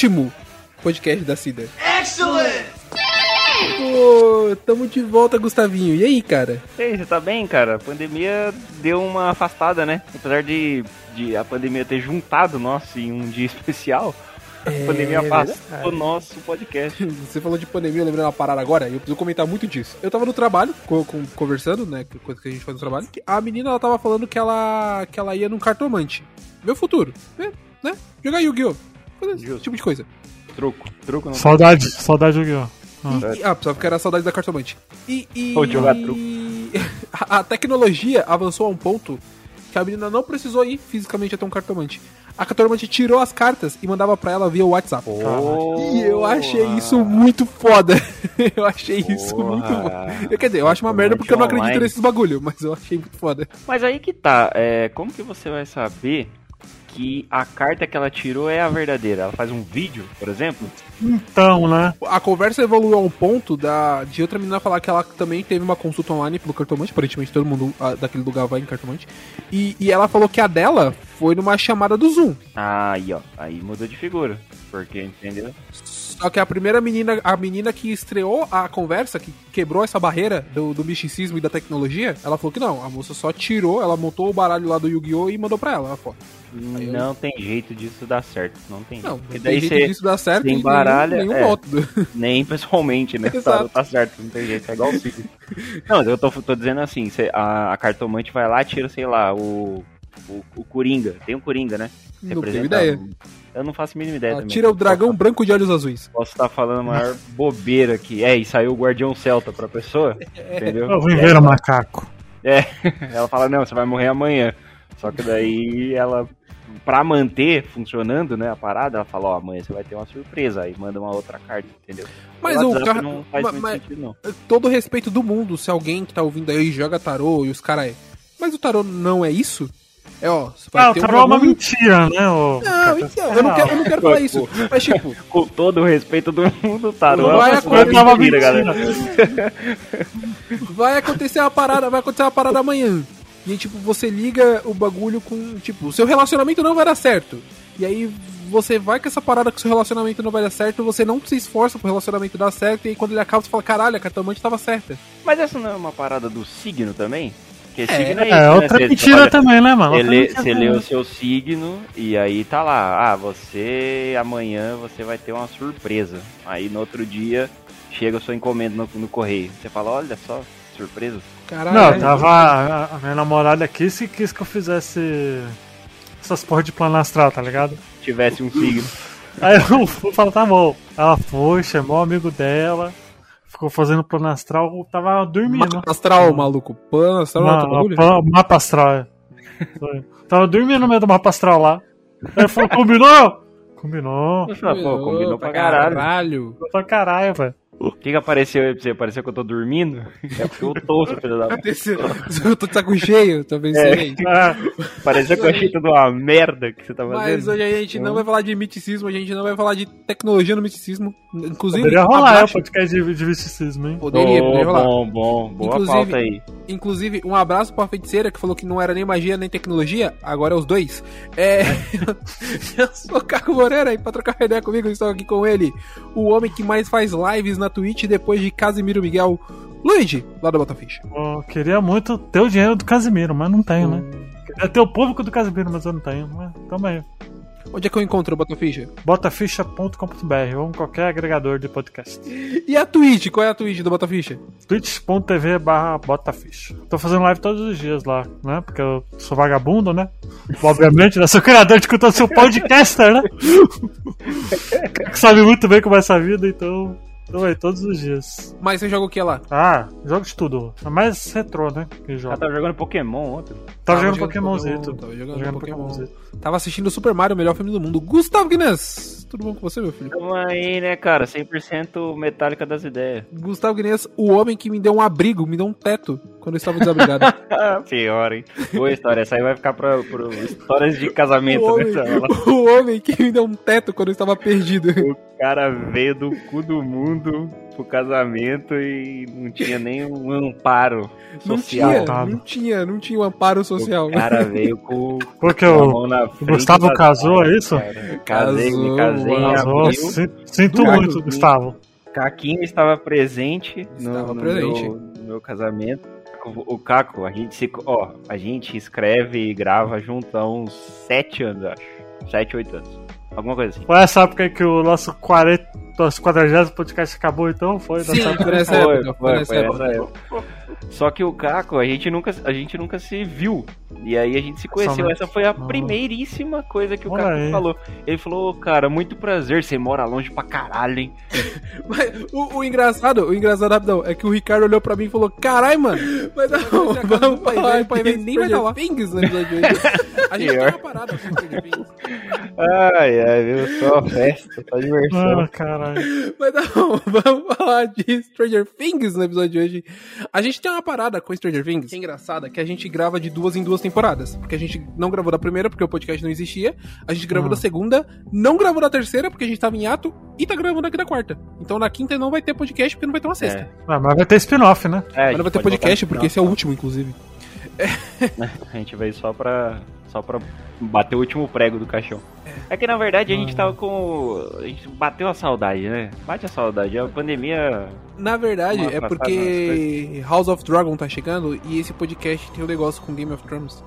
último podcast da Cida. Excellent! Pô, tamo de volta, Gustavinho. E aí, cara? E aí, você tá bem, cara? A pandemia deu uma afastada, né? Apesar de, de a pandemia ter juntado nós em um dia especial, É, a pandemia afastou o nosso podcast. Você falou de pandemia, eu lembrei uma parada agora, e eu preciso comentar muito disso. Eu tava no trabalho, co- com- conversando, né, que coisa que a gente faz no trabalho, que a menina, ela tava falando que ela, que ela ia num cartomante. Meu futuro, né? né? Jogar Yu-Gi-Oh! Esse tipo de coisa. Truco. Truco não Saudade, saudade do Guiô. E- e- ah, pessoal, porque era a saudade da cartomante. E. e Ou jogar truco. a, a tecnologia avançou a um ponto que a menina não precisou ir fisicamente até um cartomante. A cartomante tirou as cartas e mandava pra ela via WhatsApp. E eu achei isso muito foda. eu achei isso muito foda. Quer dizer, eu acho uma merda porque eu não acredito Online. nesses bagulho, mas eu achei muito foda. Mas aí que tá, é, como que você vai saber que a carta que ela tirou é a verdadeira? Ela faz um vídeo, por exemplo? Então, né? A conversa evoluiu a um ponto da, de outra menina falar que ela também teve uma consulta online pelo cartomante. Aparentemente todo mundo ah, daquele lugar vai em cartomante. E, e ela falou que a dela foi numa chamada do Zoom. Aí, ó, aí mudou de figura. Porque, entendeu? Só que a primeira menina, a menina que estreou a conversa, que quebrou essa barreira do, do misticismo e da tecnologia, ela falou que não, a moça só tirou, ela montou o baralho lá do Yu-Gi-Oh! e mandou pra ela a foto. Eu- Não tem jeito disso dar certo. Não tem Não, jeito. não Porque daí jeito você disso dar certo tem em baralho, nenhum, nenhum é. modo. nem pessoalmente, né? Exato. Tá, tá certo, não tem jeito. É igual o Cid. Não, mas eu tô, tô dizendo assim, você- a, a cartomante vai lá e tira, sei lá, o, o, o Coringa. Tem um Coringa, né? Não tenho Representa ideia. um- Eu não faço a mínima ideia Ela também. tira o dragão branco de olhos azuis. Posso estar falando a maior bobeira aqui. É, e saiu o Guardião Celta pra pessoa, entendeu? Eu vim ver o macaco. Ela fala, não, você vai morrer amanhã. Só que daí ela, pra manter funcionando, né, a parada, ela fala, ó, amanhã você vai ter uma surpresa. Aí manda uma outra carta, entendeu? Mas o o cara. não faz ma- muito mas- sentido, não. todo o respeito do mundo, se alguém que tá ouvindo aí joga tarô e os caras é. Mas o tarô não é isso? É, ó, você vai Ah, o ter um tarô é uma mentira, né? ô? Não, então, eu não quero, eu não quero falar isso. Mas, tipo, Com todo o respeito do mundo, Tarô. Não vai é uma acontecer uma mentira, mentira. galera. vai acontecer uma parada, vai acontecer uma parada amanhã. E aí, tipo, você liga o bagulho com. Tipo, o seu relacionamento não vai dar certo. E aí você vai com essa parada que o seu relacionamento não vai dar certo, você não se esforça pro relacionamento dar certo, e aí quando ele acaba, você fala, caralho, a cartomante tava certa. Mas essa não é uma parada do signo também? Porque É, signo é, isso, É, né? outra Você- mentira olha, também, né, mano? Você lê, você lê o seu signo e aí tá lá, ah, você amanhã você vai ter uma surpresa. Aí no outro dia chega a sua encomenda no, no correio. Você fala, olha só, surpresa. Caralho. Não, tava. A, a minha namorada aqui se quis que eu fizesse essas porra de plano astral, tá ligado? Se tivesse um signo. Aí eu fui falar, tá bom. Ela foi, chamou o amigo dela, ficou fazendo plano astral, tava dormindo. Mapa astral, maluco. Pan astral, não bagulho? pa- mapa astral, é. Tava dormindo no meio do mapa astral lá. Aí ele falou, combinou? Combinou. Ah, pô, combinou pra caralho. caralho. Pra caralho, velho. O que, que apareceu aí pra você? Apareceu que eu tô dormindo? É porque eu tô, seu filho da puta. Eu tô de saco cheio, talvez É. seja. Ah, Pareceu que eu achei tudo uma merda que você tá Mas fazendo. hoje a gente não vai falar de miticismo, a gente não vai falar de tecnologia no miticismo. Inclusive, poderia rolar é, o abaixo- podcast de, de misticismo, hein? Poderia, Bom, poderia rolar. bom, bom. Boa Inclusive- pauta aí. Inclusive, um abraço pra feiticeira que falou que não era nem magia nem tecnologia, agora é os dois. É. eu sou o Caco Moreira e pra trocar ideia comigo, eu estou aqui com ele, o homem que mais faz lives na Twitch depois de Casimiro Miguel, Luigi, lá da Botafish. Eu queria muito ter o dinheiro do Casimiro, mas não tenho, né? Queria ter o público do Casimiro, mas eu não tenho. Mas tamo aí. Onde é que eu encontro o Botafish? Botaficha.com.br ou em qualquer agregador de podcast. E a Twitch? Qual é a Twitch do Botafish? twitch.tv barra botaficha. Tô fazendo live todos os dias lá, né? Porque eu sou vagabundo, né? Obviamente, né? Sou criador de conteúdo, sou podcaster, né? que sabe muito bem como é essa vida, então... Tô aí todos os dias. Mas você joga o que lá? Ah, jogo de tudo. É mais retrô, né? Que joga. tava jogando Pokémon ontem. Tava jogando. Pokémon, Tava jogando, Tava jogando Pokémon. Tava assistindo Super Mario, o melhor filme do mundo. Gustavo Guinness! Tudo bom com você, meu filho? Tamo aí, né, cara? 100% metálica das ideias. Gustavo Guinness, o homem que me deu um abrigo, me deu um teto quando eu estava desabrigado. Pior, hein? Boa história. Essa aí vai ficar pra, pro histórias de casamento, o, né? homem, o homem que me deu um teto quando eu estava perdido. O cara veio do cu do mundo pro casamento e não tinha nenhum amparo Não social. tinha, Coitado. não tinha, não tinha um amparo social. O cara veio com Porque com a o mão na o Gustavo casou, é isso? Cara, Casei, Casou, me casei em Casou. Sinto muito, Gustavo. Caquinho estava presente no, Estava no presente. Meu, no meu casamento. O, Caco, a gente se, ó, a gente escreve e grava junto há uns 7 anos, eu acho. 7, 8 anos. Alguma coisa assim. Foi essa época que o nosso 40, nosso 40 podcast acabou, então? Foi Sim, foi nessa Foi, época. Foi foi, foi época. essa época. Só que o Caco, a gente nunca, a gente nunca se viu. E aí a gente se conheceu. Somente. Essa foi a primeiríssima coisa que o Olha aí. falou. Ele falou, cara, muito prazer, você mora longe pra caralho, hein? Mas o, o engraçado, o engraçado rapidão, é que o Ricardo olhou pra mim e falou: Carai, mano, mas não, vamos falar, o pai dele nem vai estar lá. Things no episódio de hoje. A gente tem uma parada com Stranger Things. Ai, ai, viu? Só festa, só diversão. Ah, caralho. Mas não, vamos falar de Stranger Things no episódio de hoje. A gente tem uma parada com Stranger Things, que é engraçada, que a gente grava de duas em duas temporadas. Porque a gente não gravou da primeira, porque o podcast não existia. A gente gravou Ah. da segunda, não gravou da terceira, porque a gente tava em ato, e tá gravando aqui da quarta. Então na quinta não vai ter podcast, porque não vai ter uma sexta. É. Ah, mas vai ter spin-off, né? É, Mas não vai ter podcast, porque esse é o último, inclusive. A gente veio só pra, só pra bater o último prego do caixão. É que na verdade a gente tava com. A gente bateu a saudade, né? Bate a saudade. A pandemia. Na verdade, é porque House of Dragon tá chegando e esse podcast tem um negócio com Game of Thrones.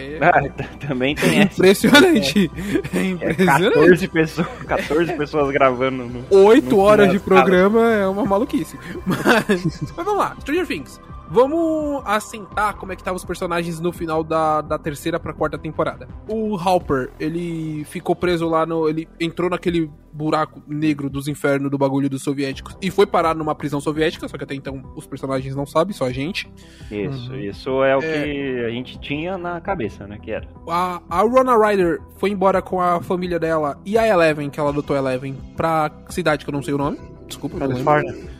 É Ah, também tem essa. impressionante. É É impressionante. 14 pessoas, 14 pessoas gravando no. Oito no horas de programa é uma maluquice. Mas, mas vamos lá, Stranger Things. Vamos assentar como é que estavam os personagens no final da, da terceira pra quarta temporada. O Halper, ele ficou preso lá no. Ele entrou naquele buraco negro dos infernos do bagulho dos soviéticos e foi parar numa prisão soviética, só que até então os personagens não sabem, só a gente. Isso, Uhum. isso é o É. que a gente tinha na cabeça, né? Que era. A, a Rona Ryder foi embora com a família dela e a Eleven, que ela adotou a Eleven, pra cidade que eu não sei o nome. Desculpa. Califórnia.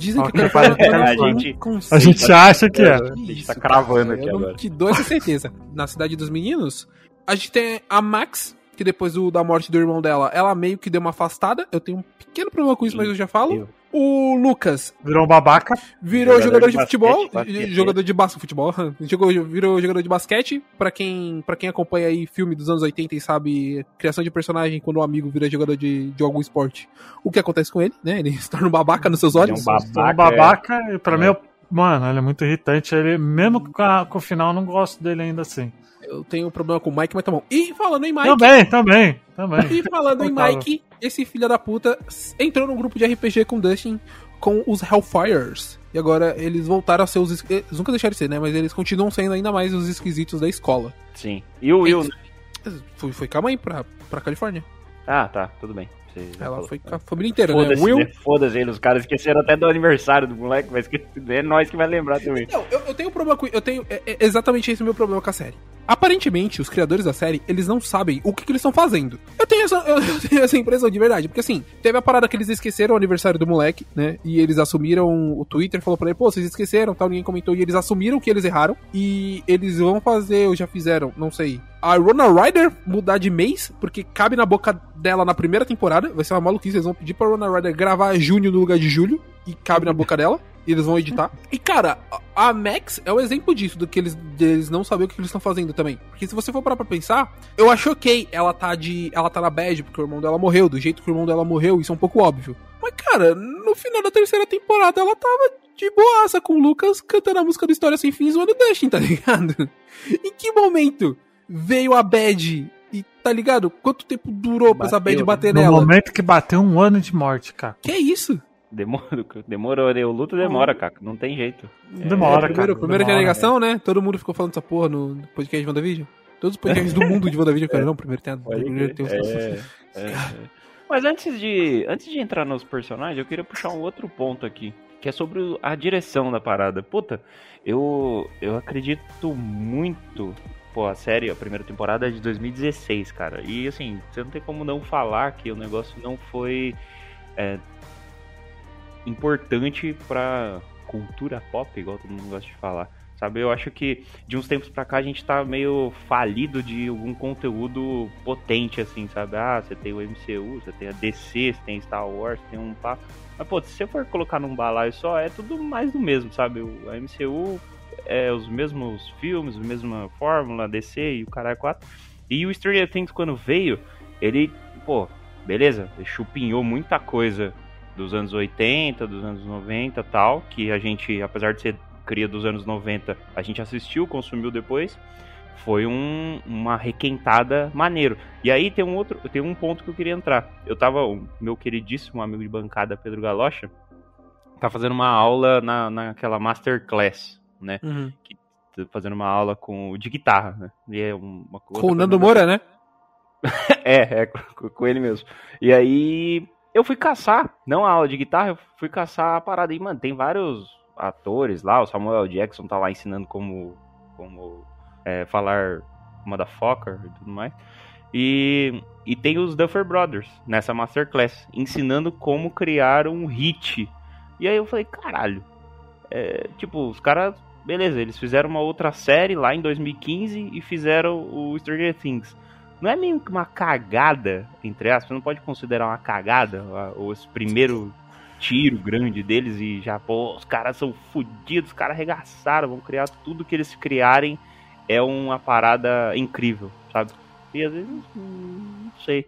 Dizem que Ok, Califórnia a eu não gente-. A gente acha que é. A gente tá cravando aqui eu agora. te dou essa certeza. Na cidade dos meninos, a gente tem a Max, que depois do- da morte do irmão dela, ela meio que deu uma afastada. Eu tenho um pequeno problema com isso, mas eu já falo. Eu. O Lucas Virou um babaca. virou Jogador jogador, de de, basquete, futebol, basquete. jogador de basquete, futebol, virou jogador de basquete. Pra quem, pra quem acompanha aí filme dos anos 80 e sabe criação de personagem quando um amigo vira jogador de, de algum esporte, o que acontece com ele, né? Ele se torna um babaca nos seus Ele é olhos. um babaca. Um babaca. E pra É. mim, eu- mano, ele é muito irritante. Ele, mesmo com, a- com o final, eu não gosto dele ainda assim. Eu tenho problema com o Mike, mas tá bom. E falando em Mike, Também, também, também. E falando em. Mike, esse filho da puta entrou num grupo de RPG com o Dustin com os Hellfires. E agora eles voltaram a ser os. es- Eles nunca deixaram de ser, né? Mas eles continuam sendo ainda mais os esquisitos da escola. Sim. E o Will, né? Foi, foi com a mãe pra, pra Califórnia. Ah, tá, tudo bem. Ela falou. foi com a família inteira, né? Foda-se, Will. né? Foda-se ele, os caras esqueceram até do aniversário do moleque, mas é nós que vai lembrar também. Não, eu, eu tenho um problema com. Eu tenho. É, é exatamente esse o meu problema com a série. Aparentemente, os criadores da série, eles não sabem o que, que eles estão fazendo. Eu tenho, essa, eu, tenho essa impressão de verdade. Porque assim, teve a parada que eles esqueceram o aniversário do moleque, né? E eles assumiram. O Twitter falou pra ele, pô, vocês esqueceram, tal, ninguém comentou. E eles assumiram que eles erraram. E eles vão fazer, ou já fizeram, não sei. A Rona Ryder mudar de mês, porque cabe na boca dela na primeira temporada. Vai ser uma maluquice. Eles vão pedir pra Rona Ryder gravar junho no lugar de julho. E cabe na boca dela. E eles vão editar. E, cara, a Max é o exemplo disso, do que eles, deles não saber o que eles estão fazendo também. Porque se você for parar pra pensar, eu acho ok ela tá de. Ela tá na bad, porque o irmão dela morreu, do jeito que o irmão dela morreu, isso é um pouco óbvio. Mas, cara, no final da terceira temporada ela tava de boaça com o Lucas cantando a música do História Sem Fim zoando o Dustin, tá ligado? em que momento veio a bad? E tá ligado? Quanto tempo durou pra essa bad Bateu, bater No nela? momento que bateu um ano de morte, cara. Que é isso? Demorou, demorou, né? o luto demora, cara, não tem jeito. Demora, É, primeiro, cara. primeira demora. negação, né? Todo mundo ficou falando dessa porra no podcast de WandaVision. Todos os podcasts do mundo de WandaVision, cara. Não, primeiro tem, primeiro tem os... É, é, é. Mas antes de, antes de entrar nos personagens, eu queria puxar um outro ponto aqui, que é sobre a direção da parada. Puta, eu, eu acredito muito. Pô, a série, a primeira temporada é de 2016, cara. E assim, você não tem como não falar que o negócio não foi é, importante pra cultura pop, igual todo mundo gosta de falar. sabe? Eu acho que de uns tempos pra cá a gente tá meio falido de algum conteúdo potente, assim, sabe? Ah, você tem o MCU, você tem a DC, você tem Star Wars, tem um pá. Mas, pô, se você for colocar num balaio só, é tudo mais do mesmo, sabe? A MCU é os mesmos filmes, a mesma fórmula, DC e o caralho 4. E o Stranger Things, quando veio, ele, pô, beleza, chupinhou muita coisa dos anos 80, dos anos 90 tal, que a gente, apesar de ser cria dos anos 90, a gente assistiu, consumiu depois. Foi um, uma requentada maneiro. E aí tem um outro, tem um ponto que eu queria entrar. Eu tava, o meu queridíssimo amigo de bancada, Pedro Galocha, tá fazendo uma aula na, naquela Masterclass, né? Uhum. Que, tá fazendo uma aula com de guitarra, né? E é uma Com o Nando Moura, né? É, é com, com ele mesmo. E aí eu fui caçar, não a aula de guitarra, eu fui caçar a parada. E, mano, tem vários atores lá, o Samuel Jackson tá lá ensinando como, como é, falar motherfucker e tudo mais. E, e tem os Duffer Brothers nessa Masterclass, ensinando como criar um hit. E aí eu falei, caralho, é, tipo, os caras, beleza, eles fizeram uma outra série lá em 2015 e fizeram o Stranger Things. Não é meio que uma cagada, entre aspas, não pode considerar uma cagada a- o esse primeiro tiro grande deles e já, pô, os caras são fodidos, os caras arregaçaram, vão criar tudo que eles criarem é uma parada incrível, sabe? E às vezes, hum, não sei.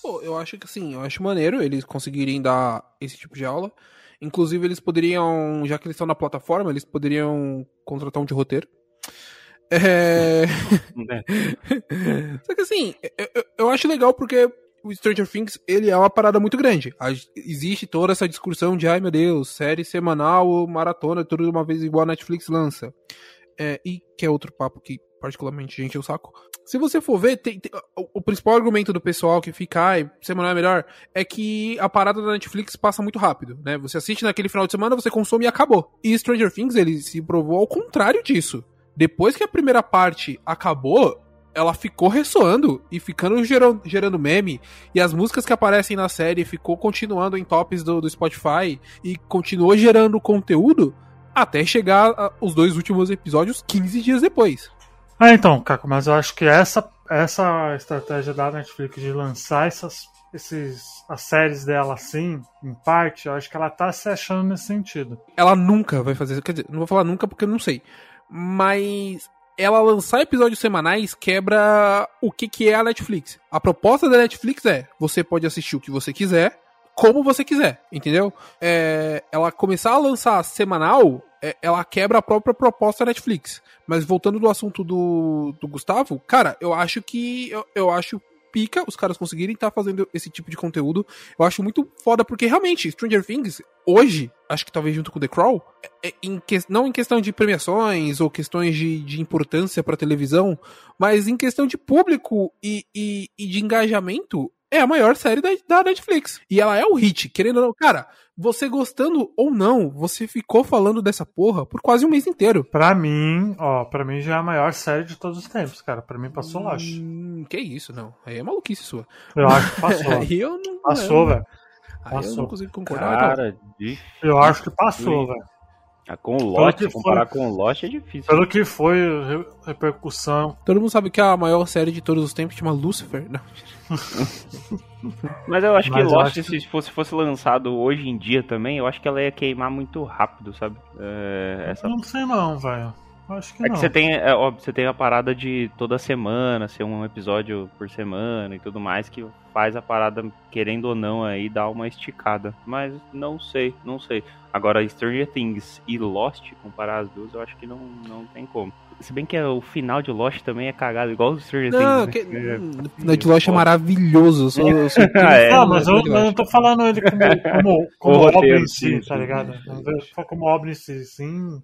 Pô, eu acho que assim, eu acho maneiro eles conseguirem dar esse tipo de aula. Inclusive, eles poderiam, já que eles estão na plataforma, eles poderiam contratar um de roteiro. É... né? Só que assim, eu, eu- acho legal porque o Stranger Things, ele é uma parada muito grande. Existe toda essa discussão de, ai meu Deus, série semanal, maratona, tudo de uma vez igual a Netflix lança. É, e que é outro papo que particularmente gente eu saco. Se você for ver, tem- tem- o, o principal argumento do pessoal que fica, ai, semanal é melhor, é que a parada da Netflix passa muito rápido, né? Você assiste naquele final de semana, você consome e acabou. E Stranger Things, ele se provou ao contrário disso. Depois que a primeira parte acabou, ela ficou ressoando e ficando gerando, gerando meme. E as músicas que aparecem na série ficou continuando em tops do, do Spotify e continuou gerando conteúdo até chegar a- os dois últimos episódios 15 dias depois. Ah, então, Caco, mas eu acho que essa, essa estratégia da Netflix de lançar essas esses, as séries dela assim, em parte, eu acho que ela tá se achando nesse sentido. Ela nunca vai fazer isso. Quer dizer, não vou falar nunca porque eu não sei. Mas ela lançar episódios semanais quebra o que, que é a Netflix. A proposta da Netflix é: você pode assistir o que você quiser, como você quiser, entendeu? É, ela começar a lançar semanal, é, ela quebra a própria proposta da Netflix. Mas voltando do assunto do, do Gustavo, cara, eu acho que. Eu, eu acho pica os caras conseguirem estar fazendo esse tipo de conteúdo. Eu acho muito foda, porque realmente, Stranger Things, hoje, acho que talvez junto com The Crawl, é- é em que- não em questão de premiações ou questões de, de importância pra televisão, mas em questão de público e, e, e de engajamento, é a maior série da, da Netflix. E ela é o hit, querendo ou não. Cara, você gostando ou não, você ficou falando dessa porra por quase um mês inteiro. Pra mim, ó, pra mim já é a maior série de todos os tempos, cara. Pra mim passou Lost. Hum, que isso, não. Aí é maluquice sua. Eu acho que passou. Aí eu não. Passou, velho. Aí eu não Passou. consigo concordar. então. Cara, de... Eu acho que passou, velho. Ah, com o Lost, que comparar foi- com o Lost é difícil. Pelo que foi re- repercussão. Todo mundo sabe que a maior série de todos os tempos chama Lucifer. Não. Mas eu acho Mas que eu Lost, acho que- se fosse, fosse lançado hoje em dia também, eu acho que ela ia queimar muito rápido, sabe? É, essa... Não sei não, velho. Acho que É não. que você tem, é, óbvio, você tem a parada de toda semana, ser um episódio por semana e tudo mais, que faz a parada, querendo ou não, aí dar uma esticada. Mas não sei, não sei. Agora, Stranger Things e Lost, comparar as duas, eu acho que não, não tem como. Se bem que é, o final de Lost também é cagado, igual o Stranger Não, Things. que, né? hum, Night Lost é maravilhoso. Eu sou, eu sou Ah, é. Não, mas eu, eu não tô falando ele como, como, como obra em si, sim, tá ligado? Como obra em si, sim.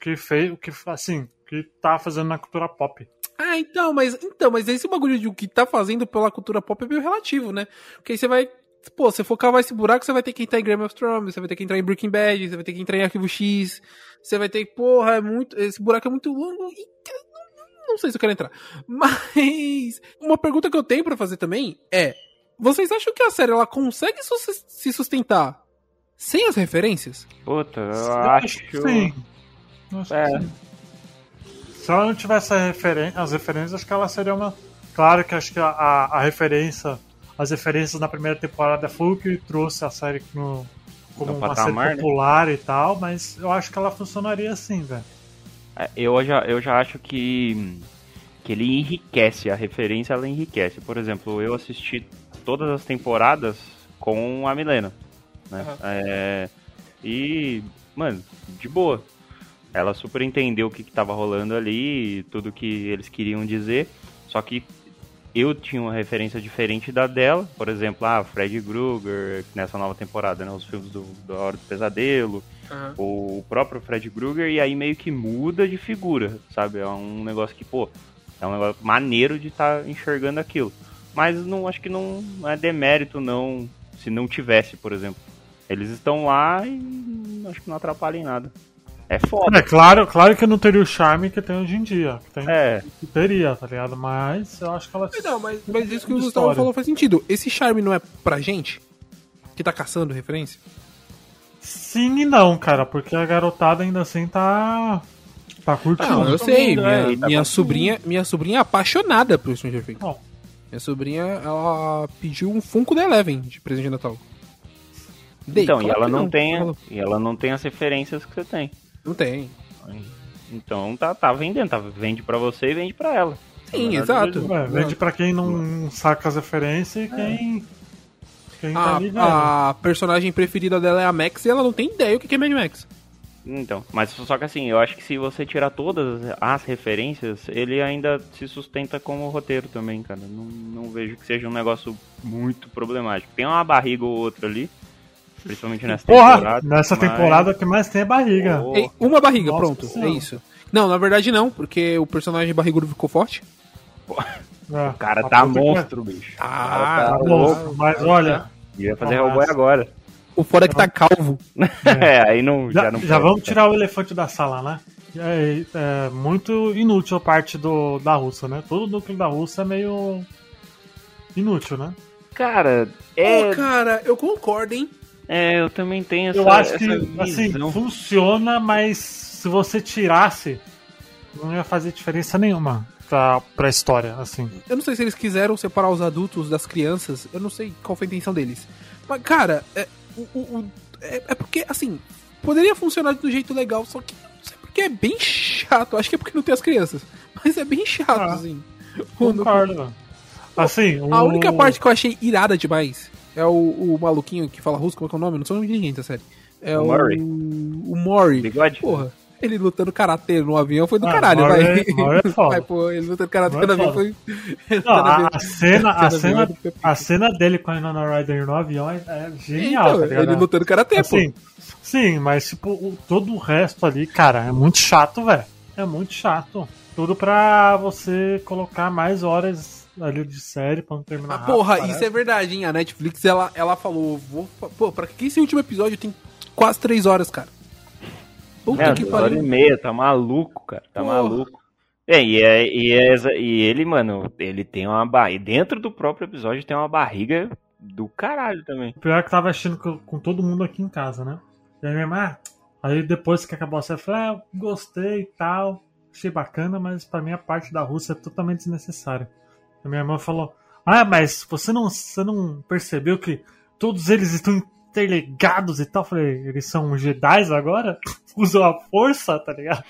Que fez, o que, assim, que tá fazendo na cultura pop. Ah, então, mas então, mas esse bagulho de o que tá fazendo pela cultura pop é meio relativo, né? Porque aí você vai. Pô, você for cavar esse buraco, você vai ter que entrar em Game of Thrones, você vai ter que entrar em Breaking Bad, você vai ter que entrar em Arquivo X, você vai ter que. Porra, é muito. Esse buraco é muito longo e. Não, não sei se eu quero entrar. Mas. Uma pergunta que eu tenho pra fazer também é: vocês acham que a série ela consegue se sustentar sem as referências? Puta, eu Eu acho. que sim. Acho É. se ela não tivesse a referen as referências, acho que ela seria uma. Claro que acho que a, a, a referência, as referências na primeira temporada foi o que trouxe a série no, como No uma patamar, né? série popular e tal, mas eu acho que ela funcionaria assim, velho. É, Eu já, eu já acho que, que ele enriquece, a referência ela enriquece. Por exemplo, eu assisti todas as temporadas com a Milena. Né? Aham. É, e, mano, de boa. Ela super entendeu o que, que tava rolando ali, tudo que eles queriam dizer. Só que eu tinha uma referência diferente da dela. Por exemplo, ah, Fred Krueger, nessa nova temporada, né? Os filmes do, da Hora do Pesadelo Aham. o próprio Fred Krueger e aí meio que muda de figura, sabe? É um negócio que, pô, é um negócio maneiro de estar enxergando aquilo. Mas não acho que não é demérito não se não tivesse, por exemplo. Eles estão lá e acho que não atrapalha em nada. É foda. É claro, claro que não teria o charme que tem hoje em dia. Que, tem, É, que teria, tá ligado? Mas eu acho que ela. Não, mas, mas isso que o Gustavo falou faz sentido. Esse charme não é pra gente? Que tá caçando referência? Sim e não, cara, porque a garotada ainda assim tá. Tá curtindo. Não, eu sei. mundo, Minha, é, tá minha curtindo. sobrinha, minha sobrinha é apaixonada por Stranger Things. Não. Minha sobrinha, ela pediu um Funko da Eleven de presente de Natal. Dei, então, e ela não, tem, e ela não tem as referências que você tem. Não tem. Então tá, tá vendendo, tá, vende pra você e vende pra ela. Sim, verdade, exato. É, vende pra quem não saca as referências e quem. Quem tá A, vendo. a personagem preferida dela é a Max e ela não tem ideia o que que é Mad Max. Então, mas só que assim, eu acho que se você tirar todas as referências, ele ainda se sustenta como roteiro também, cara. Não, não vejo que seja um negócio muito problemático. Tem uma barriga ou outra ali, principalmente nessa Porra! temporada. Nessa mas- temporada o que mais tem é barriga. Oh, uma barriga, Nossa pronto. Senhora. É isso. Não, na verdade não, porque o personagem barrigudo ficou forte. É, o cara a tá puta que- monstro, bicho. O Ah, cara tá Tá louco. louco, mas olha, Ia fazer. Hellboy agora. O fora é que tá calvo. É, aí não, já, já, não já vamos cara. tirar o elefante da sala, né? É, é muito inútil a parte do, da Rússia, né? Todo o núcleo da Rússia é meio inútil, né? Cara, é, Ô, cara, eu concordo, hein? É, eu também tenho essa, Eu acho que, assim, funciona, mas se você tirasse, não ia fazer diferença nenhuma pra, pra história, assim. Eu não sei se eles quiseram separar os adultos das crianças. Eu não sei qual foi a intenção deles. Mas, cara, é, o, o- o- é, é porque, assim, poderia funcionar do jeito legal, só que eu não sei porque é bem chato. Acho que é porque não tem as crianças. Mas é bem chato, Ah, assim. O- Concordo. Assim, A o- única parte que eu achei irada demais é o, o maluquinho que fala russo, como é que é o nome? Não o nome de ninguém, tá sério. É O o. Murray. O Mori. Bigode? Porra, ele lutando karatê no avião foi do Ah, caralho, Murray vai. é- Murray é foda. Vai, pô, ele lutando karatê no é avião foi. Não, a, a cena, a, Cena a cena dele com a Winona Ryder no avião é, é genial, Então, tá ligado? ele lutando karatê, Assim, sim, mas tipo, o- todo o resto ali, cara, é muito chato, velho. É muito chato. Tudo pra você colocar mais horas ali de série pra não terminar Ah, rápido, porra, parece. isso é verdade, hein? A Netflix, ela, ela falou, vou, pô, pra que esse último episódio tem quase três horas, cara? Puta É, que horas e pariu. meia, tá maluco, cara. Tá Porra. maluco. É, e, é, e, é e ele, mano, ele tem uma barriga. Dentro do próprio episódio tem uma barriga do caralho também. O pior é que eu tava assistindo com, com todo mundo aqui em casa, né? E aí minha irmã, ah, aí depois que acabou a série, eu falei, ah, eu gostei e tal, achei bacana, mas pra mim a parte da Rússia é totalmente desnecessária. A minha irmã falou, ah, mas você não, você não percebeu que todos eles estão interligados e tal? Eu falei, eles são Jedi agora? Usam a força, tá ligado?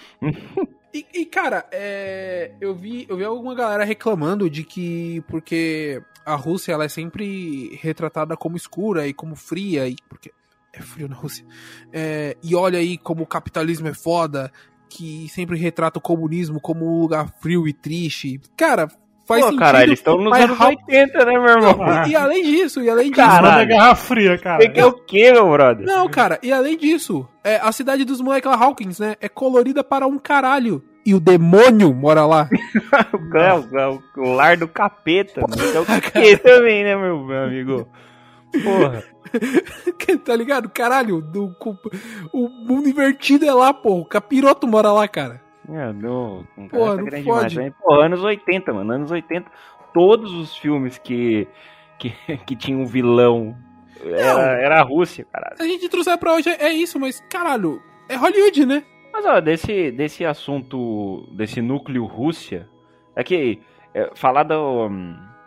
E, e, cara, é, eu, vi, eu vi alguma galera reclamando de que porque a Rússia ela é sempre retratada como escura e como fria, e porque é frio na Rússia. É, e olha aí como o capitalismo é foda, que sempre retrata o comunismo como um lugar frio e triste. Cara, faz Pô, sentido. cara, eles estão nos mas anos how- 80, né, meu irmão? Ah. E além disso, e além disso. Caralho. Manda Guerra Fria, cara. Você quer o quê, meu brother? Não, cara, e além disso, é, a cidade dos moleques lá, Hawkins, né? É colorida para um caralho. E o demônio mora lá. O, é o, o lar do capeta, mano. Então o que também, né, meu, meu amigo? Porra. tá ligado? Caralho, do, com- o mundo invertido é lá, pô. O capiroto mora lá, cara. É, não, não Porra, tá não grande fode. demais, né? Pô, anos 80, mano. Anos 80, todos os filmes que, que, que tinham um vilão era, era a Rússia, caralho. Se a gente trouxer pra hoje, é isso, mas, caralho, é Hollywood, né? Mas ó, desse, desse assunto, desse núcleo Rússia, é que é, falar do,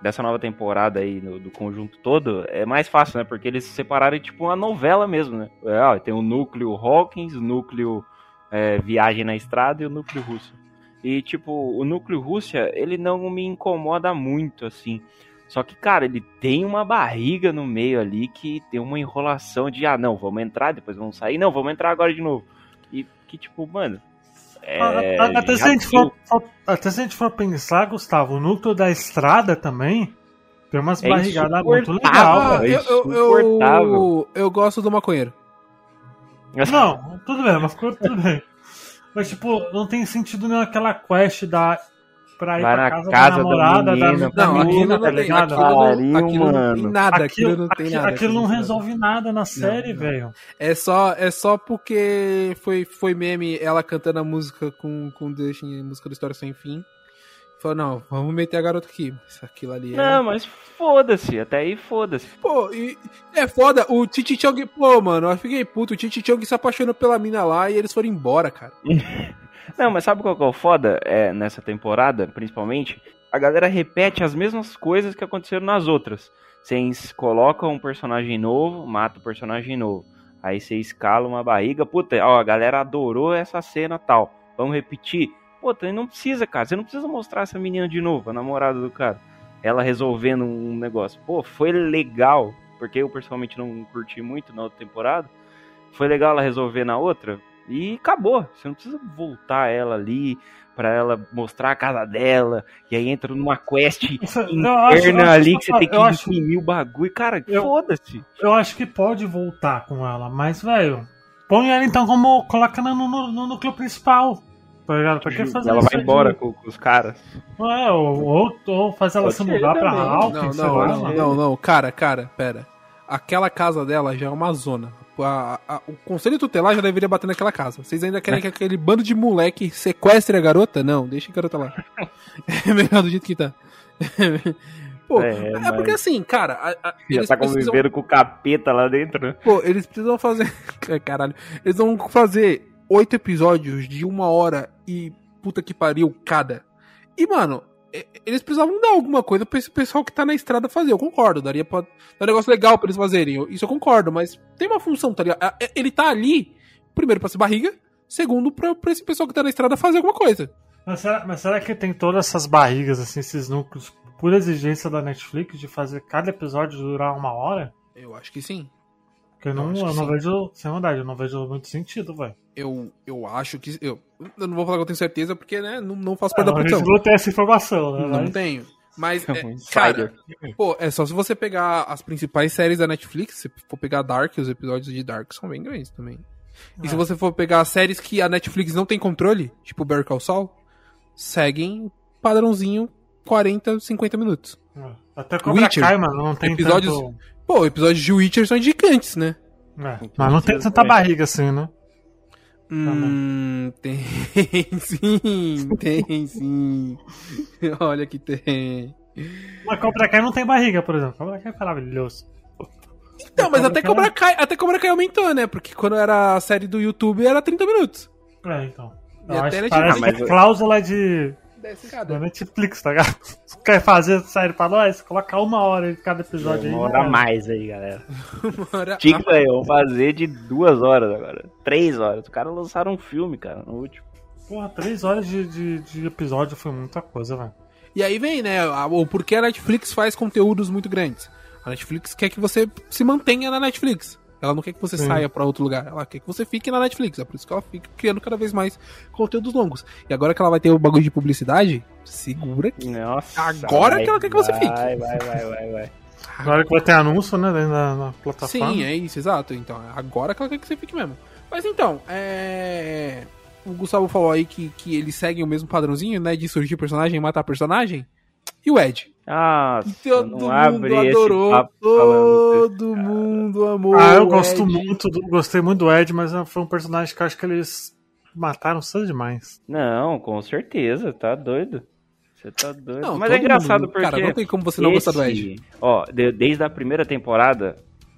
dessa nova temporada aí, no, do conjunto todo, é mais fácil, né? Porque eles separaram tipo uma novela mesmo, né? É, ó, tem o núcleo Hawkins, o núcleo é, Viagem na Estrada e o núcleo Rússia. E tipo, o núcleo Rússia, ele não me incomoda muito, assim. Só que, cara, ele tem uma barriga no meio ali que tem uma enrolação de, ah, não, vamos entrar, depois vamos sair, não, vamos entrar agora de novo. E que, tipo, mano. É, até, se a gente for, até se a gente for pensar, Gustavo, o núcleo da estrada também tem umas É barrigadas muito legal. Ah, é eu, eu, eu, eu gosto do maconheiro. Não, tudo bem, mas ficou tudo bem. Mas, tipo, não tem sentido naquela quest da. Pra ir Vai pra na casa, casa da da namorada, da, menina, da Não, menina, aquilo não tá tem, ligado? aquilo, não, aquilo não tem mano. nada, Aquilo, aquilo não tem aquilo- nada. aquilo não resolve nada na série, velho. É só, é só porque foi, foi meme ela cantando a música com, com Dustin, música do História Sem Fim. Falou, não, vamos meter a garota aqui. Isso, aquilo ali é... Não, mas foda-se, até aí foda-se. Pô, e é foda, o Titi Chong, pô, mano, eu fiquei puto, o Titi Chong se apaixonou pela mina lá e eles foram embora, cara. Não, mas sabe qual que é o foda é, nessa temporada, principalmente? A galera repete as mesmas coisas que aconteceram nas outras. Vocês colocam um personagem novo, mata o personagem novo. Aí você escala uma barriga, puta, ó, a galera adorou essa cena tal. Vamos repetir? Puta, não precisa, cara. Você não precisa mostrar essa menina de novo, a namorada do cara. Ela resolvendo um negócio. Pô, foi legal, porque eu pessoalmente não curti muito na outra temporada. Foi legal ela resolver na outra, e acabou. Você não precisa voltar ela ali pra ela mostrar a casa dela. E aí entra numa quest interna acho- acho- ali que você tem que imprimir o bagulho. Cara, foda-se. Eu acho que pode voltar com ela, mas, velho, põe ela então como. Coloca ela no, no, no núcleo principal. Tá ligado? Pra que fazer ela isso vai aí embora com, com os caras. É, ou, ou, ou fazer ela Pode se mudar pra. Hawkins, Não, sei não, lá, não, não, não, cara, cara, pera. Aquela casa dela já é uma zona. A- a- o conselho tutelar já deveria bater naquela casa. Vocês ainda querem que aquele bando de moleque sequestre a garota? Não, deixa a garota lá. É melhor do jeito que tá. Pô, É, é, mas- porque assim, cara, a- a- Já eles tá precisam, convivendo com o capeta lá dentro, né? pô, eles precisam fazer, É, caralho, eles vão fazer oito episódios de uma hora e puta que pariu cada. E mano, eles precisavam dar alguma coisa pra esse pessoal que tá na estrada fazer. Eu concordo, daria pra dar um negócio legal pra eles fazerem. Isso eu concordo, mas tem uma função, tá ligado? É- Ele tá ali, primeiro pra ser barriga, segundo pra, pra esse pessoal que tá na estrada fazer alguma coisa. Mas será, mas será que tem todas essas barrigas, assim, esses núcleos, por exigência da Netflix de fazer cada episódio durar uma hora? Eu acho que sim. Porque eu não, que eu não sim. vejo, sem verdade, eu não vejo muito sentido, velho. Eu, eu acho que. Eu, eu não vou falar que eu tenho certeza, porque, né, não, não faço parte da Não, a gente produção. não tem essa informação, né? Não mas- tenho. Mas, É é, um cara, pô, é só se você pegar as principais séries da Netflix, se for pegar Dark, os episódios de Dark são bem grandes também. E É. se você for pegar séries que a Netflix não tem controle, tipo Better Call Saul, seguem padrãozinho 40, 50 minutos. É. Até Cobra Witcher, Kai, mano, não tem episódios- tanto... Pô, episódios de Witcher são gigantes, né? É, mas não tem tanta barriga assim, né? Hum, tá, né? tem sim, tem sim. Olha que tem. Mas Cobra Kai não tem barriga, por exemplo. Cobra Kai é maravilhoso. Então, mas, até, Cobra é- Kai, até Cobra Kai aumentou, né? Porque quando era a série do YouTube era 30 minutos. É, então. E até era parece que é cláusula de 10. É Netflix, tá ligado? Quer fazer sair pra nós? Coloca uma hora em cada episódio aí. Uma hora a né? mais aí, galera. hora Tinha que fazer de duas horas agora. Três horas. Os caras lançaram um filme, cara, no último. Porra, três horas de, de, de episódio foi muita coisa, velho. E aí vem, né, o porquê a Netflix faz conteúdos muito grandes. A Netflix quer que você se mantenha na Netflix. Ela não quer que você Sim. saia pra outro lugar. Ela quer que você fique na Netflix. É por isso que ela fica criando cada vez mais conteúdos longos. E agora que ela vai ter o bagulho de publicidade, segura que. Nossa. Agora vai, que ela quer que você vai, fique. Vai, vai, vai, vai. Agora que vai ter anúncio, né, dentro da, na plataforma. Sim, é isso, exato. Então, agora que ela quer que você fique mesmo. Mas então, é. O Gustavo falou aí que, que eles seguem o mesmo padrãozinho, né? De surgir personagem e matar personagem. E o Ed? Ah, todo não mundo abre esse adorou. papo falando desse Todo mundo amou. Ah, eu o gosto Ed. muito, do, gostei muito do Ed, mas foi um personagem que eu acho que eles mataram cedo demais. Não, com certeza, tá doido. Você tá doido. Não, Mas é engraçado mundo- porque. Cara, não tem como você não gostar do Ed. esse- Ó, de- desde a primeira temporada,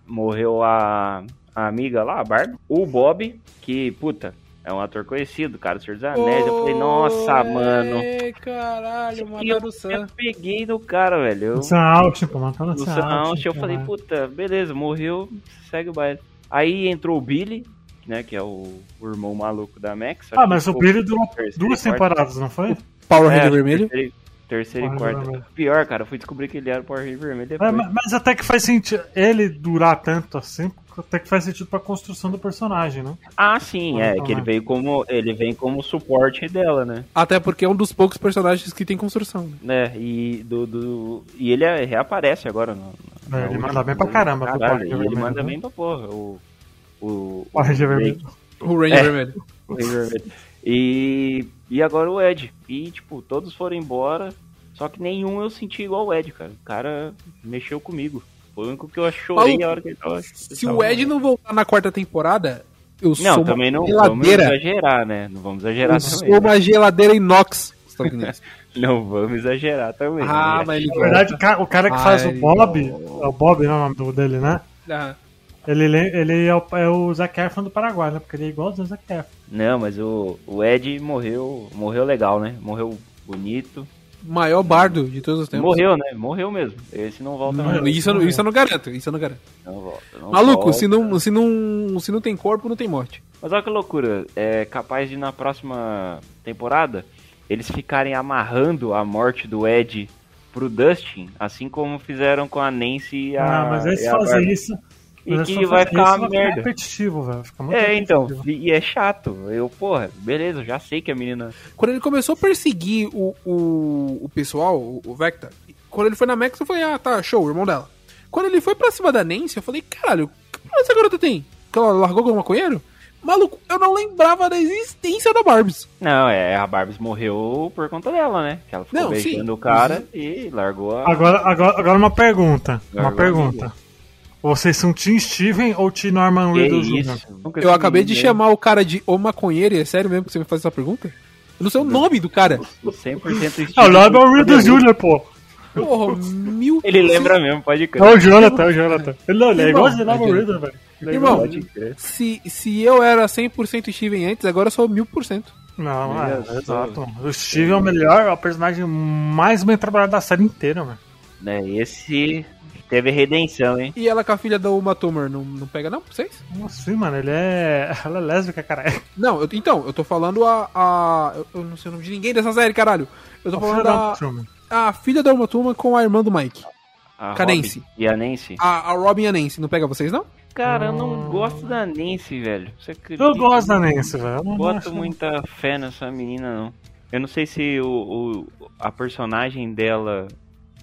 morreu a, a amiga lá, a Barbie. O Bob, que, puta, É um ator conhecido, cara, do Senhor dos Anéis. Eu falei, nossa, mano. É, caralho, E eu, mataram o eu Sam. peguei no cara, velho. Eu, Sam Austin, pô, matando o no Sam Sam Austin, eu falei, puta, beleza, morreu, segue o baile. Aí entrou o Billy, né, que é o, o irmão maluco da Max. Ah, mas o Billy durou duas temporadas, não foi? Power É, Ranger vermelho. Terceiro, terceiro e quarto. Pior, cara, fui descobrir que ele era o Power Ranger vermelho depois. É, mas, mas até que faz sentido. Ele durar tanto assim, até que faz sentido pra construção do personagem, né? Ah, sim, é, que ele né? veio como ele vem como suporte dela, né? Até porque é um dos poucos personagens que tem construção. né? né? E do, do e ele é- reaparece agora no, no- É, ele última- manda bem pra caramba pro Caralho, e ele manda vermelho, bem pra porra. O o Power Ranger o vermelho. O Ranger É. vermelho. o Ranger vermelho. E e agora o Ed. E tipo, todos foram embora, só que nenhum eu senti igual o Ed, cara. O cara mexeu comigo. Foi o único que eu chorei Maluco, a hora que ele tava. Se o Ed não voltar na quarta temporada, eu Não, sou também uma não vamos geladeira. exagerar, né? Não vamos exagerar Eu também. sou uma geladeira inox. Não vamos exagerar também. Ah, né? mas Na verdade, o ca- o cara que Ah, faz o Bob, é o Bob, não é o nome do- dele, né? Ah, Ele, le- ele é, o, é o Zac Efron do Paraguai, né? Porque ele é igual ao Zac Efron. Não, mas o, o Ed morreu, morreu legal, né? Morreu bonito. Maior bardo de todos os tempos. Morreu, né? Morreu mesmo. Esse não volta Não, mais. isso, eu não, isso eu não garanto, isso eu não garanto. Não volta. não Maluco, volta. se não, se, não, se não tem corpo, não tem morte. Mas olha que loucura. É capaz de na próxima temporada eles ficarem amarrando a morte do Ed pro Dustin, assim como fizeram com a Nancy e a. ah, mas eles a fazem isso. E mas que vai ficar uma merda. repetitivo, velho. Fica muito É, então. E é chato. Eu, porra, beleza, já sei que a menina. Quando ele começou a perseguir o, o, o pessoal, o, o Vecta, quando ele foi na Max, eu falei, ah, tá, show, irmão dela. Quando ele foi pra cima da Nancy, eu falei, caralho, que porra essa garota tem? Que ela largou com o maconheiro? Maluco, eu não lembrava da existência da Barbies. Não, é, a Barbies morreu por conta dela, né? Que ela ficou Não, beijando sim. o cara e largou a. Agora, agora, agora uma pergunta. Uma Largou a pergunta. Vocês são Team Steven ou Team Norman Reedus Jr.? isso? Nunca Eu acabei de chamar o cara de o maconheiro, é sério mesmo que você me faz essa pergunta? Eu não sei o nome do cara. 100% Ah, o Norman Reedus Jr., pô. Porra, mil. Ele lembra mesmo, pode É crer. o Jonathan, é o Jonathan. Ele não, ele é Irmão, igual de Norman é Reedus, velho. É Irmão, igual. Pode crer. Se, se eu era 100% Steven antes, agora eu sou 1000%. Não, é, Deus. exato. O Steven é o melhor, é o personagem mais bem trabalhado da série inteira, velho. Né, esse teve redenção, hein? E ela com a filha da Uma Thurman, não, não pega não pra vocês? Como assim, mano? Ele é. Ela é lésbica, cara. Não, eu- então, eu tô falando a. a eu, eu não sei o nome de ninguém dessa série, caralho. Eu tô falando da a filha da Uma Thurman com a irmã do Mike. A a Robin Nancy. E a Nancy? A, a Robin e a Nancy, não pega vocês não? Cara, eu não Hum. gosto da Nancy, velho. Você acredita? Eu gosto da Nancy, velho. Eu Não não boto acho- muita fé nessa menina, não. Eu não sei se o, o- a personagem dela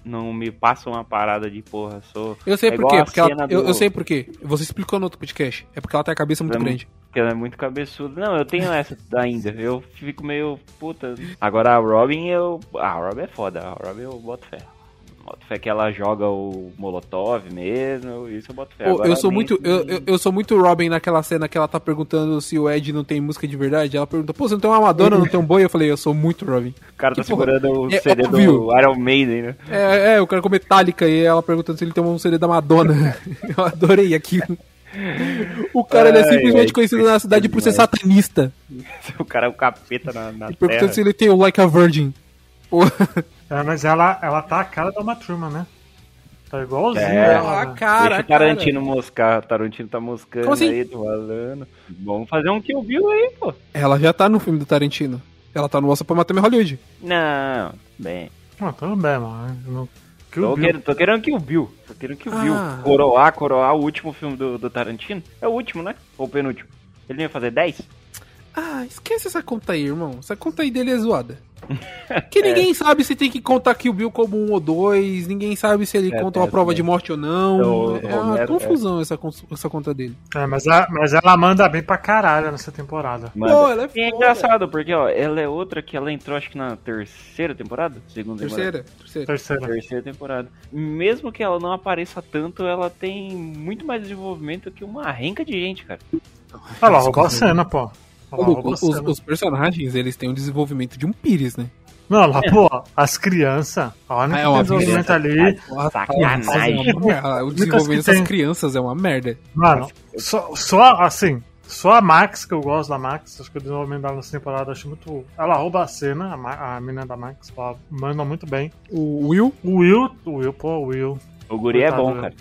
não me passa uma parada de porra, sou. Eu sei É por quê, porque ela, cena eu, do- eu sei por quê. Você explicou no outro podcast. É porque ela tem a cabeça muito é grande. Porque ela é muito cabeçuda. Não, eu tenho essa ainda. Eu fico meio. Puta. Agora a Robin, eu. Ah, a Robin é foda. A Robin eu boto fé. Boto fé que ela joga o Molotov mesmo. Isso eu boto fé. Pô, eu sou muito eu, eu, eu sou muito Robin naquela cena que ela tá perguntando se o Ed não tem música de verdade. Ela pergunta, pô, você não tem uma Madonna, não tem um boi? Eu falei, eu sou muito Robin. O cara tá que porra, segurando o é CD óbvio. do Iron Maiden, né? É, é, eu quero com Metallica e ela perguntando se ele tem um CD da Madonna. eu adorei aquilo. O cara ele é Ai, simplesmente ai, conhecido na cidade por ser demais. satanista. O cara é o capeta na, na E perguntando terra. se ele tem o Like a Virgin. Pô, É, mas ela, ela tá a cara da Uma Thurman, né? Tá igualzinho É. ela. a velho. cara, Deixa o Tarantino moscar. O Tarantino tá moscando Como assim? aí, tô falando. Vamos fazer um Kill Bill aí, pô. Ela já tá no filme do Tarantino. Ela tá no Ossa pra Matar Minha Hollywood. Não, bem. Não, tudo bem, mano. Não- Que Tô Bill. querendo, tô querendo Kill Bill. Tô querendo Kill Bill. Ah. Coroar, coroar o último filme do, do Tarantino. É o último, né? Ou o penúltimo? Ele ia fazer 10? Ah, esquece essa conta aí, irmão. Essa conta aí dele é zoada. Que ninguém sabe se tem que contar Kill Bill como um ou dois, ninguém sabe se ele É, conta uma é, prova é. de morte ou não. Então, é uma Romero, confusão essa, essa conta dele. É, mas, a- mas ela manda bem pra caralho nessa temporada. Pô, ela é E é foda. engraçado, porque, ó, ela é outra que ela entrou, acho que na terceira temporada? Segunda temporada? Terceira, terceira. Terceira. Terceira temporada. Mesmo que ela não apareça tanto, ela tem muito mais desenvolvimento que uma renca de gente, cara. Olha lá, roubou a cena, pô. Luco, os, os personagens, eles têm um desenvolvimento de um pires, né? Não, lá, pô, as crianças. Olha Ah, é que uma desenvolvimento criança, ali. Sacanagem. É uma merda. O desenvolvimento dessas crianças é uma merda. Mano, só, só assim, Só a Max, que eu gosto da Max, acho que o desenvolvimento dela nessa temporada, eu acho muito. Ela rouba a cena, a, Ma- a menina da Max, ela manda muito bem. O Will. O Will, o Will, pô, o Will. O guri é Coitado, bom, né? cara.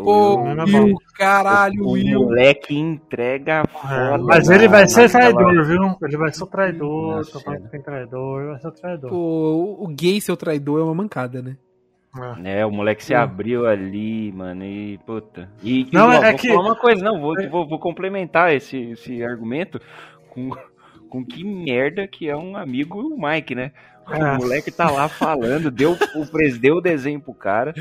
O Ô, Will- Will é Will, caralho, o Will. moleque entrega É, foda. mas ele vai ser traidor, viu? Ele vai ser traidor, Nossa, tô falando que tem traidor, ele vai ser traidor. Pô, o gay ser o traidor é uma mancada, né? É. É, o moleque se abriu ali, mano, e puta. E Não, ó, é vou que- falar uma coisa, não, vou, vou, vou complementar esse, esse argumento com, com que merda que é um amigo o Mike, né? O É. moleque tá lá falando, deu o deu o desenho pro cara,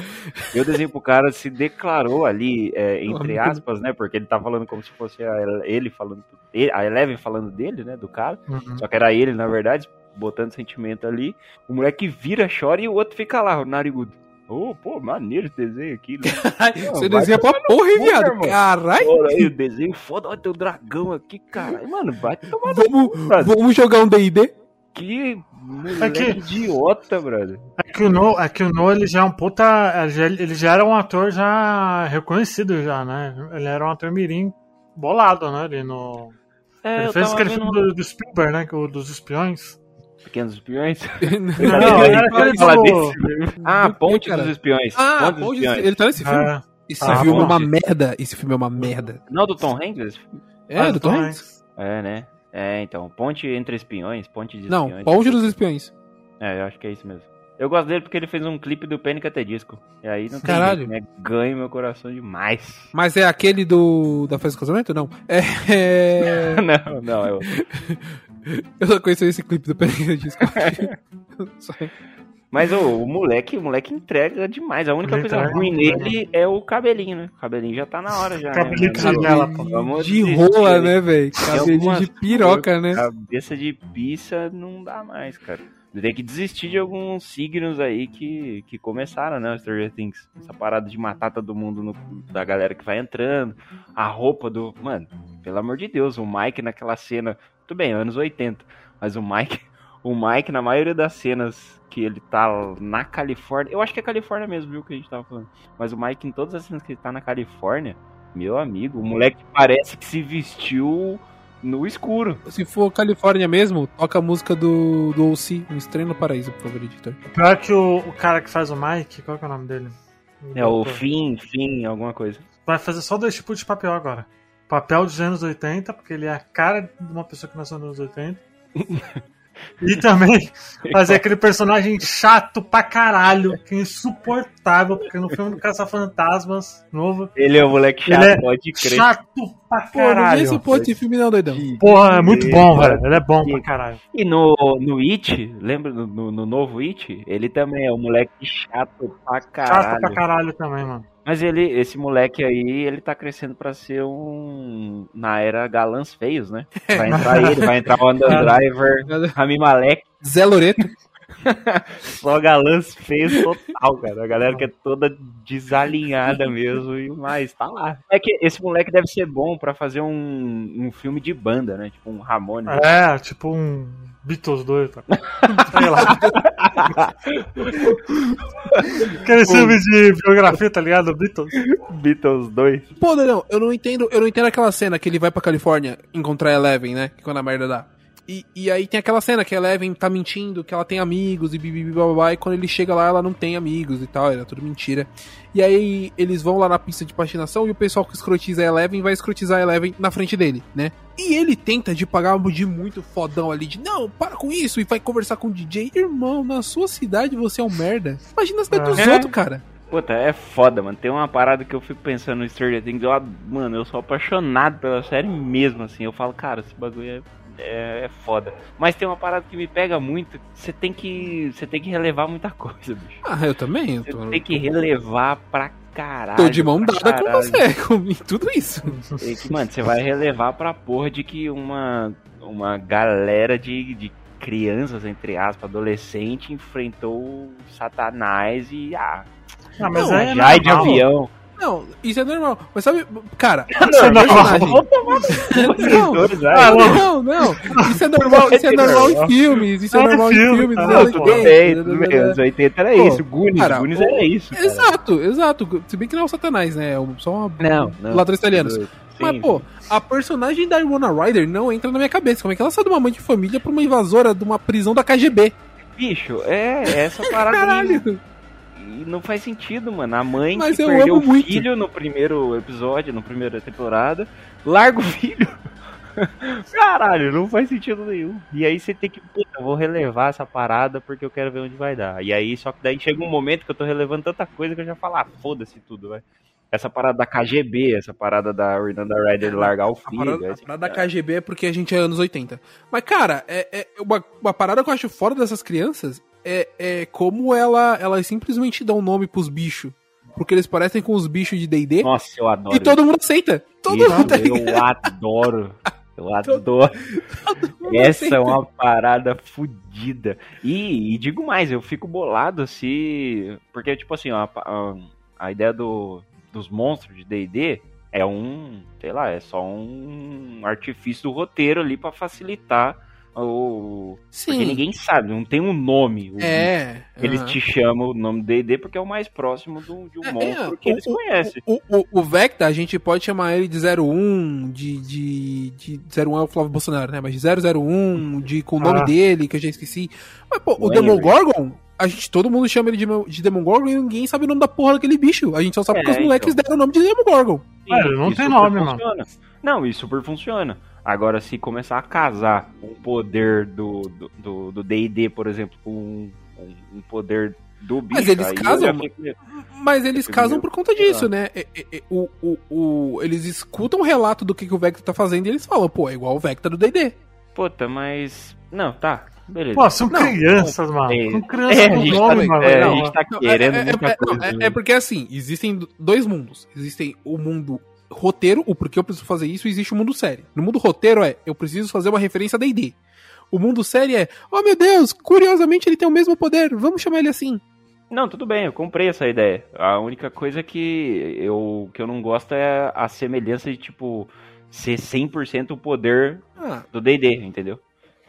deu o desenho pro cara, se declarou ali, é, entre aspas, né? Porque ele tá falando como se fosse a, ele falando, ele- a Eleven falando dele, né? Do cara. Uhum. Só que era ele, na verdade, botando sentimento ali. O moleque vira, chora e o outro fica lá, o narigudo. Ô, pô, maneiro esse desenho aqui. Né? Você desenha pra porra, hein, viado? Caralho. Olha aí o desenho foda, olha tem o dragão aqui, caralho. Mano, vai tomar no Vamos, cu, brother. vamos jogar um D&D? Que moleque É que- idiota, brother. É que o No, é que o No ele já é um puta. ele já- era um ator já reconhecido, já, né? Ele era um ator mirim bolado, né? Ele, no, É, ele fez aquele vendo filme do, do Spielberg, né? que o Dos espiões. Pequenos Espiões. Não, era aquele do. desse. Ah, Ponte dos Espiões. Ah, Ponte dos Espiões. ele tá nesse filme? É, Esse Ah, filme é uma merda. Esse filme é uma merda. Não, do Tom Hanks? É, Ah, do Tom Tom Hanks? É, né? É, então. Ponte entre espiões, ponte de Não, espiões. Ponte dos Espiões. É, eu acho que é isso mesmo. Eu gosto dele porque ele fez um clipe do Panic! até Disco. E aí não tem Caralho. jeito, né? Ganha meu coração demais. Mas é aquele do da festa do casamento? Não. É. é- não, não, eu... Eu só conheci esse clipe do Panic! Disco. Só- Mas ô, o moleque, o moleque entrega demais. A única Ele coisa entrega, ruim nele é o cabelinho, né? O cabelinho já tá na hora já. Cabelinho né? Vamos de desistir rola, né, velho? Cabelinho de piroca, né? Cabeça de pizza não dá mais, cara. Tem que desistir de alguns signos aí que, que começaram, né? o Stranger Things. Essa parada de matar todo mundo no- da galera que vai entrando. A roupa do. Mano, pelo amor de Deus, o Mike naquela cena. Tudo bem, anos 80. Mas o Mike. O Mike, na maioria das cenas que ele tá na Califórnia. Eu acho que é Califórnia mesmo, viu? Que a gente tava falando. Mas o Mike, em todas as cenas que ele tá na Califórnia, meu amigo, o moleque parece que se vestiu no escuro. Se for Califórnia mesmo, toca a música do, do OC, Um Estranho no Paraíso, por favor, editor. Pior que o, o cara que faz o Mike, qual que é o nome dele? É o fim, fim, alguma coisa. Vai fazer só dois tipos de papel agora. Papel dos anos 80, porque ele é a cara de uma pessoa que nasceu nos anos 80. E também fazer aquele personagem chato pra caralho, que é insuportável, porque no filme do Caça-Fantasmas novo, Ele é o moleque Ele chato, é pode crer. chato pra Pô, não caralho. vê esse filme não, doidão. Porra, é muito bom, velho. Ele é bom pra caralho. E no, no It, lembra no, no- no novo It? Ele também é um moleque chato pra caralho. Chato pra caralho também, mano. Mas ele, esse moleque aí, ele tá crescendo pra ser um. Na era galãs feios, né? Vai entrar ele, vai entrar o Adam Driver, Rami Malek, Zé Loreto. só galãs feios total, cara. A galera que é toda desalinhada mesmo e mais, tá lá. É que esse moleque deve ser bom pra fazer um, um filme de banda, né? Tipo um Ramones. É, tipo um Beatles 2, tá? Sei lá. Aquele filme de biografia, tá ligado? Beatles. Beatles 2. Pô, doidão, eu não entendo, eu não entendo aquela cena que ele vai pra Califórnia encontrar a Eleven, né? Que quando a merda dá. E, e aí tem aquela cena que a Eleven tá mentindo, que ela tem amigos e bibibi blá, blá, blá, e quando ele chega lá ela não tem amigos e tal, era tudo mentira. E aí eles vão lá na pista de patinação e o pessoal que escrotiza a Eleven vai escrotizar a Eleven na frente dele, né? E ele tenta de pagar um de muito fodão ali, de não, para com isso, e vai conversar com o DJ. Irmão, na sua cidade você é um merda. Imagina a cidade dos É. outros, cara. Puta, é foda, mano. Tem uma parada que eu fico pensando no Stranger Things. Eu, mano, eu sou apaixonado pela série mesmo, assim. Eu falo, cara, esse bagulho é, é, é foda. Mas tem uma parada que me pega muito. Você tem que. Você tem que relevar muita coisa, bicho. Ah, eu também. Eu Você tô, tem que relevar pra caralho. tô de mão dada com você, com em tudo isso. É que, mano, você vai relevar pra porra de que uma, uma galera de, de crianças, entre aspas, adolescente, enfrentou o Satanás e. Ah, Ah, mas Não, é já de normal. avião. Não, isso é normal. Mas sabe, cara, Isso é normal. Não, Ah, não, não. Isso é normal, isso é normal em filmes. Isso é É normal em filme, filmes. tá, dos Não, anos tudo 80, bem, tudo bem. Anos 80 era isso. Goonies, cara, Goonies era isso. Exato, exato. Se bem que não é o Satanás, né? É só uma Não, não. ladrão italianos. Mas, Sim, pô, a personagem da Irona Ryder não entra na minha cabeça. Como é que ela sai de uma mãe de família pra uma invasora de uma prisão da KGB? Bicho, é essa parada aí. Caralho! E não faz sentido, mano. A mãe Mas que eu perdeu o muito. filho no primeiro episódio, na primeira temporada, larga o filho. Caralho, não faz sentido nenhum. E aí você tem que, puta, eu vou relevar essa parada porque eu quero ver onde vai dar. E aí, só que daí chega um momento que eu tô relevando tanta coisa que eu já falo, ah, foda-se tudo, vai. Essa parada da KGB, essa parada da Orlando Rider largar o A filho. parada, a esse- parada da KGB é porque a gente é anos 80. Mas, cara, é, é uma, uma parada que eu acho fora dessas crianças é, é como ela, elas simplesmente dão nome pros bichos. Porque eles parecem com os bichos de D&D. Nossa, eu adoro. E todo mundo aceita. Todo Isso, mundo tá eu adoro. Eu adoro. Essa é uma parada fodida. E, e digo mais, eu fico bolado se. Porque, tipo assim, ó, a, a ideia do, dos monstros de DD é um. Sei lá, é só um artifício do roteiro ali pra facilitar o. Porque Sim. ninguém sabe, não tem um nome. O- É. Eles aham. te chamam o nome DD porque é o mais próximo do, de um É, monstro é, que eles o- o- conhecem. O, o, o Vecta, a gente pode chamar ele de 01, de, de, de 01 é o Flávio Bolsonaro, né? Mas de 001, de, com o nome Ah. dele, que eu já esqueci. Mas, pô, o O Henry. Demogorgon, a gente, todo mundo chama ele de, de Demogorgon e ninguém sabe o nome da porra daquele bicho. A gente só sabe É, porque os moleques então. deram o nome de Demogorgon. É, ele não tem nome, mano. funciona. Não, e super funciona. Agora, se começar a casar um poder do do- do do D&D, por exemplo, com um, um poder do bicho... Mas eles casam, Mas eles casam meio- por conta disso, né? É, é, é, o, o, o- eles escutam o relato do que, que o Vecta tá fazendo e eles falam, pô, é igual o Vecta do D&D. Puta, mas... Não, tá, beleza. Pô, são Não, crianças, mano. é, São crianças é, com nome, tá- mano. é, a gente tá querendo é, é, muita é, coisa. não, é- né? é porque assim, existem dois mundos. Existem o mundo roteiro, o porquê eu preciso fazer isso, existe o mundo série. No mundo roteiro é, eu preciso fazer uma referência a D&D. O mundo série é, oh meu Deus, curiosamente ele tem o mesmo poder, vamos chamar ele assim. Não, tudo bem, eu comprei essa ideia. A única coisa que eu, que eu não gosto é a semelhança de, tipo, ser 100% o poder Ah, do D&D, entendeu?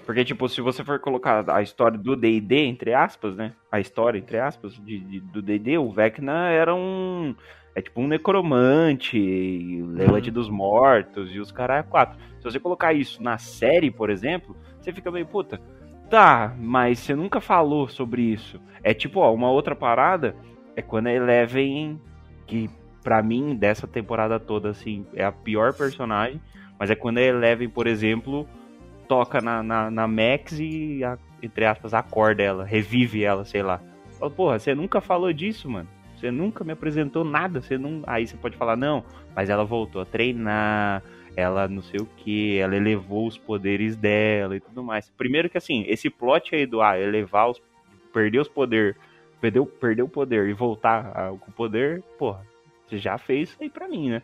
Porque, tipo, se você for colocar a história do D&D, entre aspas, né? A história, entre aspas, de, de- do D&D, o Vecna era um... É tipo um necromante, levante dos mortos e os caras quatro. Se você colocar isso na série, por exemplo, você fica meio, puta, tá, mas você nunca falou sobre isso. É tipo, ó, uma outra parada é quando a Eleven, que pra mim, dessa temporada toda, assim, é a pior personagem, mas é quando a Eleven, por exemplo, toca na, na, na Max e, a- entre aspas, acorda ela, revive ela, sei lá. Fala, porra, você nunca falou disso, mano. Você nunca me apresentou nada, você não. Aí você pode falar, não, mas ela voltou a treinar, ela não sei o que, ela elevou os poderes dela e tudo mais. Primeiro que assim, esse plot aí do ah, elevar os. perder os poderes, perdeu, perder o poder e voltar com o poder, porra, você já fez isso aí pra mim, né?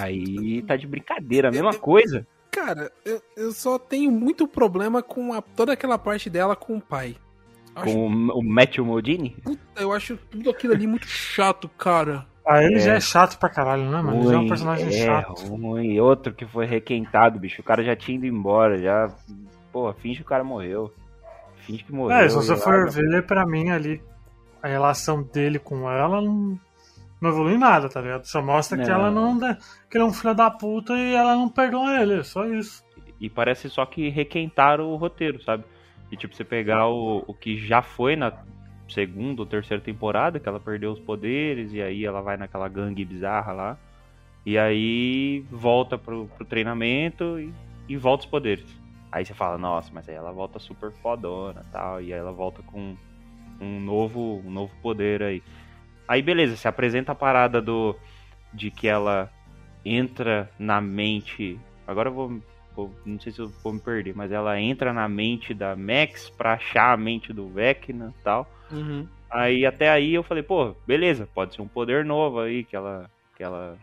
Aí tá de brincadeira, a mesma coisa. Cara, eu, eu só tenho muito problema com a- toda aquela parte dela com o pai. Acho- Com o Matthew Modini? puta, eu acho tudo aquilo ali muito chato, cara. Ah, ele É. já é chato pra caralho, né, mano? Ele já é um personagem é, chato. ruim. Outro que foi requentado, bicho. O cara já tinha ido embora, já. Pô, finge que o cara morreu. Finge que morreu. É, se você for larga. ver, pra mim ali, a relação dele com ela não, não evolui em nada, tá ligado? Só mostra que Não. ela não. dá- que ele é um filho da puta e ela não perdoa ele, só isso. E parece só que requentaram o roteiro, sabe? E tipo, você pegar o, o que já foi na segunda ou terceira temporada, que ela perdeu os poderes, e aí ela vai naquela gangue bizarra lá. E aí volta pro, pro treinamento e, e volta os poderes. Aí você fala, nossa, mas aí ela volta super fodona tal. E aí ela volta com um novo, um novo poder aí. Aí beleza, se apresenta a parada do. De que ela entra na mente. Agora eu vou. Vou- não sei se eu vou me perder, mas ela entra na mente da Max pra achar a mente do Vecna e tal. Aí até aí eu falei, pô, beleza, pode ser um poder novo aí que ela, que ela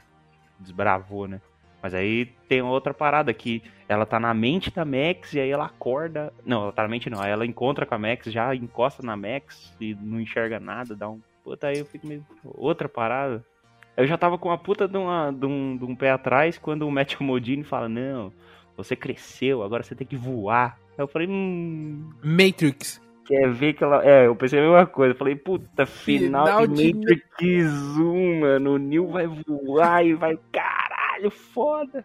desbravou, né? Mas aí tem outra parada que ela tá na mente da Max e aí ela acorda. Não, ela tá na mente não. Aí ela encontra com a Max, já encosta na Max e não enxerga nada, dá um. Puta, aí eu fico meio. Outra parada. Eu já tava com uma puta de, uma, de, um, de um pé atrás quando o Matt Modini fala: Não, você cresceu, agora você tem que voar. Aí eu falei: Hum, Matrix. quer ver que ela. É, eu pensei a mesma coisa. Eu falei, puta, final, Final de Matrix 1, mano. O Neo vai voar e vai. Caralho! foda.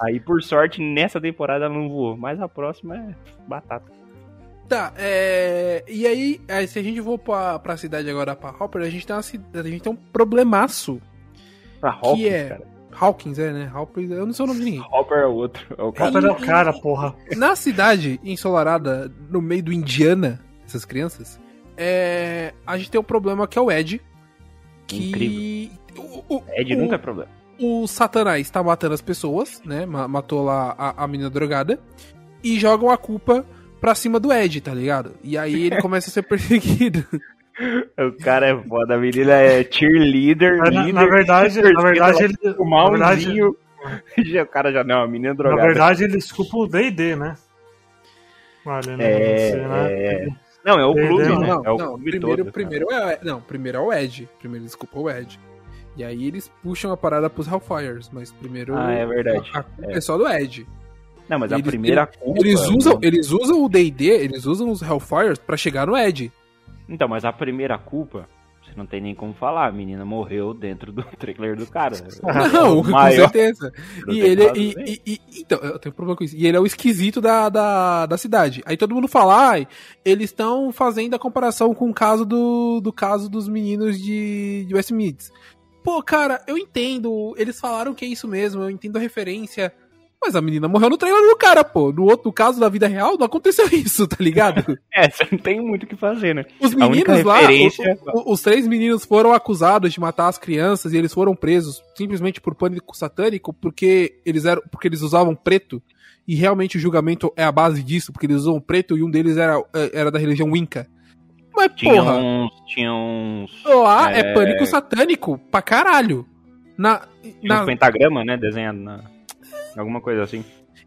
Aí, por sorte, nessa temporada ela não voou, mas a próxima é batata. Tá, é. E aí, aí, se a gente for pra, pra cidade agora, pra Hopper, a gente tem, uma, a gente tem um problemaço. Pra Hawkins, é- cara. Hawkins, é, né? Hawkins, eu não sei o nome de ninguém. Hopper é o outro. É o cara. Hopper é o cara, porra. Na cidade ensolarada, no meio do Indiana, essas crianças, é, a gente tem um problema que é o Ed. Que. O, o- Ed o- nunca é problema. o Satanás tá matando as pessoas, né? Ma- Matou lá a, a menina drogada. E jogam a culpa pra cima do Ed, tá ligado? E aí ele começa a ser perseguido. O cara é foda, a menina é cheerleader. Na, líder, na verdade, na verdade, ele. o Na verdade, malzinho. Já- o cara já não, a menina na drogada. verdade, ele desculpa o DD, né? Olha, né? É, Você, né? é. Não, é o clube, não, né? não, é o não. clube Primeiro, todo. cara. primeiro é, não, primeiro é o Ed. Primeiro, desculpa, o Ed. E aí eles puxam a parada pros Hellfires, mas primeiro Ah, é verdade. a, a culpa é. só do Ed. Não, mas a Eles- primeira culpa. Eles usam, eles usam o D&D, eles usam os Hellfires pra chegar no Ed. Então, mas a primeira culpa, você não tem nem como falar. A menina morreu dentro do trailer do cara. Não, com maior- certeza. E ele, e, e- e- então, eu tenho problema com isso. E ele é o esquisito da, da, da cidade. Aí todo mundo fala, ai, eles estão fazendo a comparação com o caso do, do caso dos meninos de, de Westmeads. Pô, cara, eu entendo. Eles falaram que é isso mesmo, eu entendo a referência. Mas a menina morreu no trailer do cara, pô. No outro no caso da vida real, não aconteceu isso, tá ligado? É, você não tem muito o que fazer, né? Os meninos lá, referência- o- o- os três meninos foram acusados de matar as crianças e eles foram presos simplesmente por pânico satânico porque eles eram, porque eles usavam preto e realmente o julgamento é a base disso porque eles usam preto e um deles era, era da religião Wicca. Mas Tinha porra, uns. Tinha uns. lá é... é- pânico satânico pra caralho. Na, na- uns pentagrama, né? Desenhado na. Alguma coisa assim.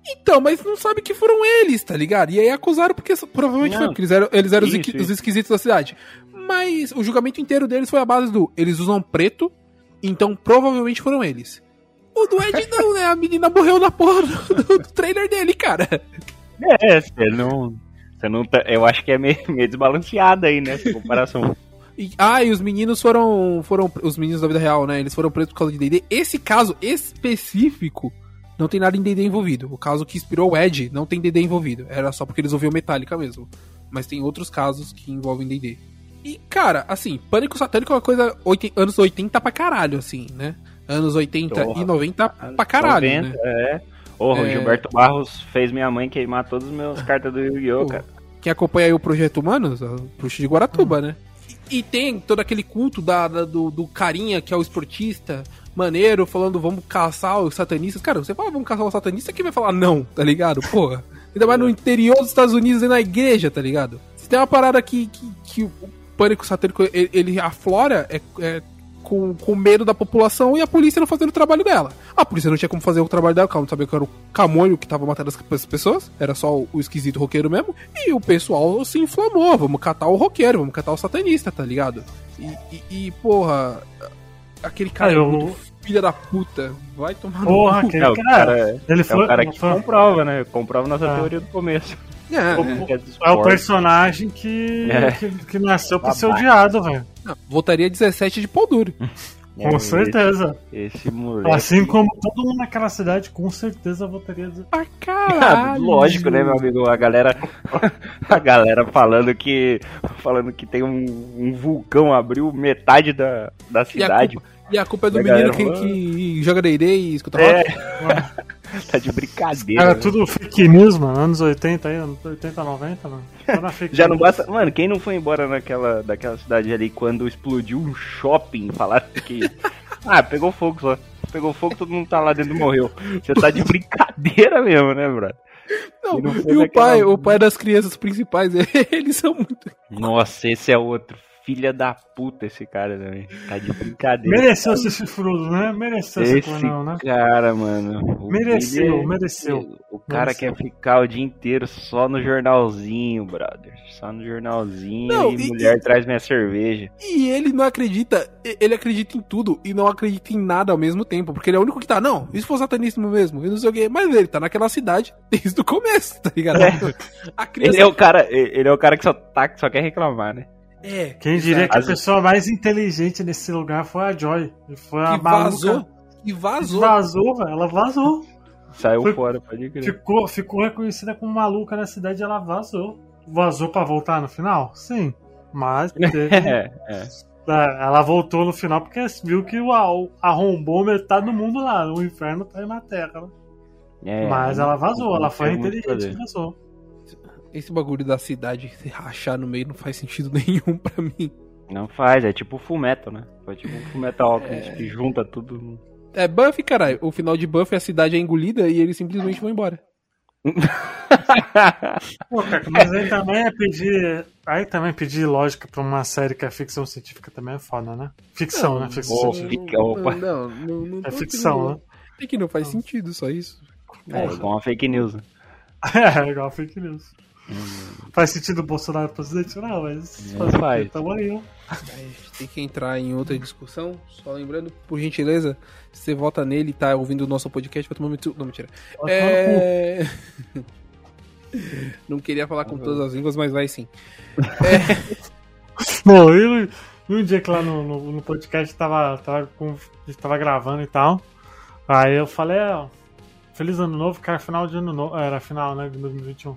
Então, mas não sabe que foram eles, tá ligado? E aí acusaram porque provavelmente Não. foi porque eles eram, eles eram os, Isso, esqui- isso. os esquisitos da cidade. Mas o julgamento inteiro deles foi a base do eles usam preto, então provavelmente foram eles. O do Ed não, né? A menina morreu na porra do, do- do trailer dele, cara. É, você não. Você não tá, eu acho que é meio, meio desbalanceada aí, né? Essa comparação. E, ah, e os meninos foram, foram. Os meninos da vida real, né? Eles foram presos por causa de DD. Esse caso específico não tem nada em DD envolvido. O caso que inspirou o Ed não tem DD envolvido. Era só porque eles ouviam Metallica mesmo. Mas tem outros casos que envolvem DD. E, cara, assim, Pânico Satânico é uma coisa anos 80 pra caralho, assim, né? Anos 80 Porra. e 90 pra caralho, 90, né? É. Porra, o É. Gilberto Barros fez minha mãe queimar todas as minhas cartas do Yu-Gi-Oh, cara. Quem acompanha aí o Projeto Humanos, o Bruxo de Guaratuba, né? E, e tem todo aquele culto da, da- do, do carinha que é o esportista, maneiro, falando vamos caçar os satanistas. Cara, você fala vamos caçar os satanistas, quem vai falar não, tá ligado? Porra. Ainda mais no interior dos Estados Unidos e na igreja, tá ligado? Se tem uma parada que, que, que o pânico satânico ele, ele aflora é, é com, com medo da população e a polícia não fazendo o trabalho dela. A polícia não tinha como fazer o trabalho dela, porque ela não sabia que era o Camônio que tava matando as pessoas, era só o, o esquisito roqueiro mesmo. E o pessoal se inflamou, vamos catar o roqueiro, vamos catar o satanista, tá ligado? E, e, e, porra, aquele cara Ah, é eu- filha da puta, vai tomar no Porra, cu. aquele É, o cara. cara, Ele é foi, o cara que foi- comprova, né? Comprova nossa Ah. teoria do começo. É, é. Que é é o personagem que, É. que, que nasceu pra ser odiado, velho. Votaria 17 de pau duro. É, Com certeza. Esse, esse moleque. Assim como todo mundo naquela cidade, com certeza votaria. Ah, caralho. lógico, né, meu amigo? A galera, a galera falando que, falando que tem um, um vulcão abriu metade da, da E a, cidade. E a culpa é do E a menino galera que, que joga D&D e escuta É, rock. tá de brincadeira. Era né? tudo fake news, mano. Anos 80 aí, anos 80, 90, mano. Já não basta. Mano, quem não foi embora naquela, daquela cidade ali quando explodiu um shopping? Falaram que. Ah, pegou fogo só. Pegou fogo, todo mundo tá lá dentro e morreu. Você tá de brincadeira mesmo, né, brother? Não, E não e o pai, o pai das crianças principais, eles são muito. Nossa, esse é outro. Filha da puta esse cara também. Tá de brincadeira. Mereceu ser chifrudo, né? Mereceu ser Esse cornão, né? cara, mano. o- Mereceu, ele é- mereceu. O cara Mereceu. quer ficar o dia inteiro só no jornalzinho, brother. Só no jornalzinho Não, e, e- mulher traz minha cerveja. E ele não acredita, e- ele acredita em tudo e não acredita em nada ao mesmo tempo, porque ele é o único que tá, não, isso foi satanismo mesmo, e não sei o quê, mas ele tá naquela cidade desde o começo, tá ligado? É. A criança Ele é o cara, ele é o cara que só, tá, que só quer reclamar, né? É, Quem diria que a pessoa mais inteligente nesse lugar foi a Joy. E Foi a que maluca. vazou, E vazou. Vazou, velho. Ela vazou. Saiu Foi- fora, pode crer. Ficou, ficou reconhecida como maluca na cidade e ela vazou. Vazou pra voltar no final? Sim. Mas teve- É, é. É, ela voltou no final porque viu que o o- arrombou metade do mundo lá. O inferno tá aí na Terra. né? É, Mas ela vazou, não ela foi inteligente e vazou. Esse bagulho da cidade se rachar no meio não faz sentido nenhum pra mim. Não faz, é tipo Fullmetal, né? Foi tipo um Fullmetal É. Que junta tudo. É Buffy, caralho. O final de Buffy, a cidade é engolida e eles simplesmente vão embora. Pô, cara, mas aí também é pedir. Aí também pedir lógica pra uma série que é ficção científica também é foda, né? Ficção, né? Ficção Ô, científica. fica- opa. Não, não, não É ficção, né? É que não faz sentido, só isso. É igual uma fake news. né? É, igual fake news. Hum. Faz sentido o Bolsonaro presidente? Não, mas Não quê? faz. Tamo aí, ó. A gente tem que entrar em outra discussão. Só lembrando, por gentileza, se você vota nele e tá ouvindo o nosso podcast, vai tomar muito. Não, mentira. É... Não queria falar com todas as línguas, mas vai sim. Bom, e no- um dia que lá no, no, no podcast tava, tava, com, a gente tava gravando e tal. Aí eu falei, ó, feliz ano novo, cara, final de ano novo. Era final, né, de 2021.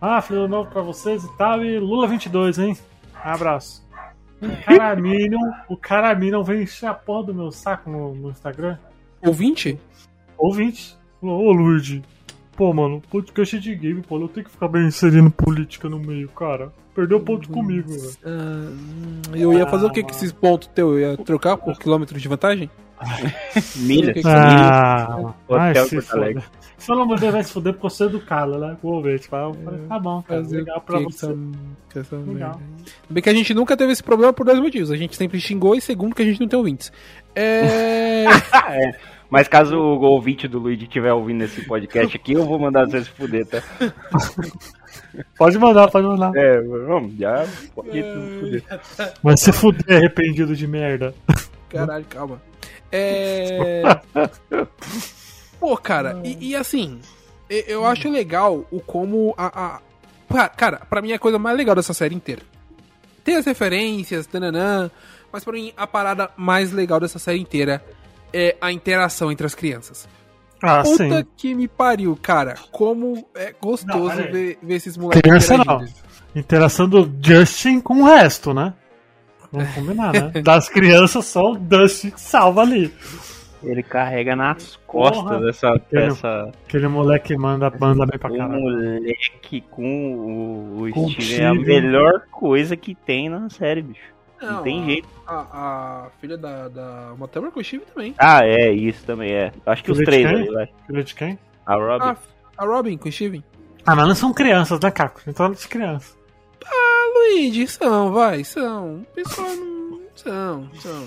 Ah, feliz ano novo pra vocês e tal. E Lula 22, hein? Abraço. O cara Minion, o cara Minion veio encher a porra do meu saco no, no Instagram. Ouvinte? Ouvinte. Ô Luigi, pô, mano, podcast de game, pô, eu tenho que ficar bem inserindo política no meio, cara. Perdeu ponto comigo, velho. Ah, hum, eu ia fazer o que com esses pontos teus? Eu ia trocar por quilômetro de vantagem? Milha. Que- Ah, Hotel ai, se Porto Alegre. Se ela mandar vai se fuder porque eu sou educado, né? Com o ouvinte. Eu falei, tá bom, cara, Fazer legal pra que você. essa Legal. Bem que a gente nunca teve esse problema por dois motivos. A gente sempre xingou e segundo que a gente não tem ouvintes. É... É. Mas caso o ouvinte do Luigi estiver ouvindo esse podcast aqui, eu vou mandar você se fuder, tá? Pode mandar, pode mandar. É, vamos, já pode se fuder. Vai se fuder arrependido de merda. Caralho, calma. É. Pô, cara, e, e assim, e- eu acho legal o como a, a- Cara, pra mim é a coisa mais legal dessa série inteira. Tem as referências, tananã, mas pra mim a parada mais legal dessa série inteira é a interação entre as crianças. Ah, Puta sim. que me pariu, cara. Como é Não, gostoso aí. ver, ver esses moleques Criança não. Interação do Justin com o resto, né? Vamos combinar, né? Das crianças, só o Dustin que salva ali. Ele carrega nas costas Porra. dessa, Ele- dessa. Aquele moleque manda, manda bem pra O caralho. moleque com o, o Com o Steven é a melhor coisa que tem na série, bicho. Não, Não, tem a- jeito. A, a filha da, da Montana com o Steve também. Ah, é, isso também é. Acho que os Filho de três ali, vai. Filho de quem? A Robin. A, a Robin com o Steven. Ah, mas não são crianças, né, Caco? Então de criança. Luigi, são, vai, são. O pessoal não. São, são.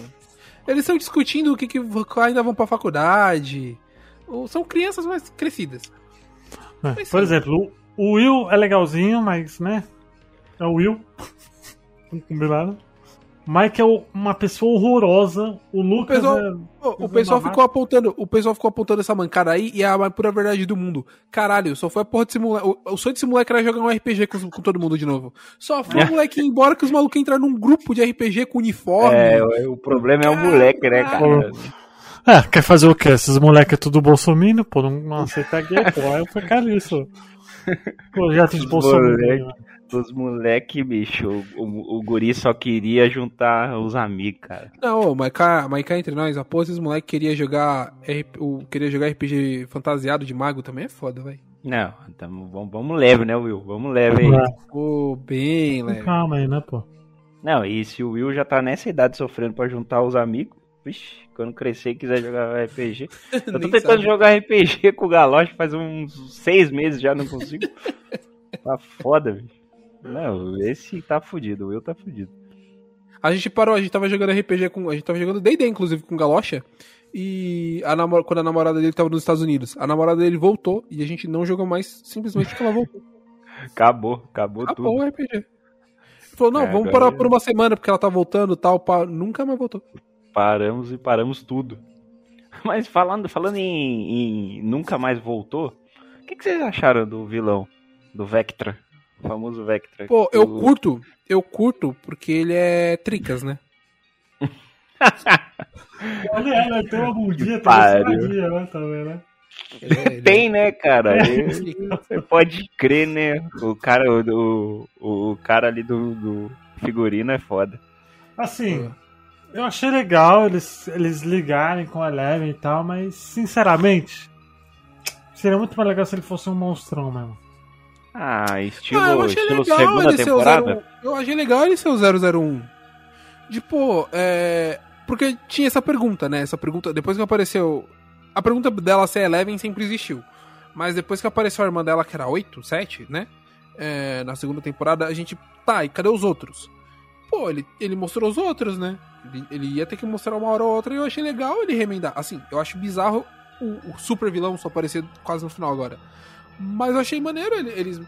Eles estão discutindo o que, que ainda vão pra faculdade. Ou são crianças mais crescidas. É, Mas Por sim. exemplo, o Will é legalzinho, mas, né? É o Will. Vamos combinar. Mike é o- uma pessoa horrorosa. O Lucas pessoal- é. O Mas pessoal ficou apontando, o pessoal ficou apontando essa mancada aí e é a mais pura verdade do mundo. Caralho, só foi a porra desse moleque. O, o sonho desse moleque era jogar um RPG com, com todo mundo de novo. Só foi o moleque ir embora que os malucos entraram num grupo de RPG com uniforme. É, o, o problema é o moleque, né, cara? É, quer fazer o quê? Esses moleques é tudo bolsominion, pô, não, não aceita gay, pô. Aí foi caliço. Projeto de Os bolsominion. moleque. né? Os moleque, bicho, o, o, o guri só queria juntar os amigos, cara. Não, mas cá, mas cá entre nós, a porra esses moleques queria jogar, RP, o, queria jogar RPG fantasiado de mago também é foda, velho. Não, tamo, vamos, vamos leve, né, Will? Vamos leve aí. Pô, bem, leve. Calma aí, né, pô? Não, e se o Will já tá nessa idade sofrendo pra juntar os amigos, vixe, quando crescer e quiser jogar RPG. Eu tô tentando sabe. jogar RPG com o Galoche faz uns seis meses já, não consigo. tá foda, bicho. Não, esse tá fudido, o Will tá fudido. A gente parou, a gente tava jogando RPG com. A gente tava jogando D&D, inclusive, com Galocha. E a namor- quando a namorada dele tava nos Estados Unidos. A namorada dele voltou e a gente não jogou mais simplesmente porque ela voltou. Acabou, acabou Acabou tudo. o RPG. Ele falou, não, É, vamos agora- parar por uma semana porque ela tá voltando e tal. Pá. Nunca mais voltou. Paramos e paramos tudo. Mas falando, falando em, em nunca mais voltou, o que, que vocês acharam do vilão? Do Vectra? O famoso Vectra. Pô, eu O- curto, eu curto porque ele é tricas, né? Olha ela, tem uma bundinha, tem uma sadia, né, também, né? É, Tem, né, cara? É. Você pode crer, né? O cara, o, o, o cara ali do, do figurino é foda. Assim, eu achei legal eles, eles ligarem com a Eleven e tal, mas sinceramente, seria muito mais legal se ele fosse um monstrão mesmo. Ah, estilo, Ah, eu achei estilo legal segunda ele ser o temporada? 01. Eu achei legal ele ser o 001. Tipo, é. Porque tinha essa pergunta, né? Essa pergunta, depois que apareceu. A pergunta dela ser Eleven sempre existiu. Mas depois que apareceu a irmã dela, que era 8, 7, né? É, na segunda temporada, a gente. Tá, e cadê os outros? Pô, ele, ele mostrou os outros, né? Ele, ele ia ter que mostrar uma hora ou outra e eu achei legal ele remendar. Assim, eu acho bizarro o, o super vilão só aparecer quase no final agora. Mas eu achei maneiro ele- eles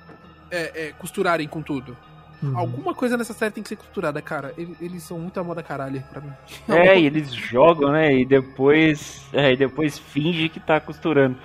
é, é, costurarem com tudo. Uhum. Alguma coisa nessa série tem que ser costurada, cara. Eles, eles são muito a moda caralho pra mim. É, e eles jogam, né? E depois, é, e depois finge que tá costurando.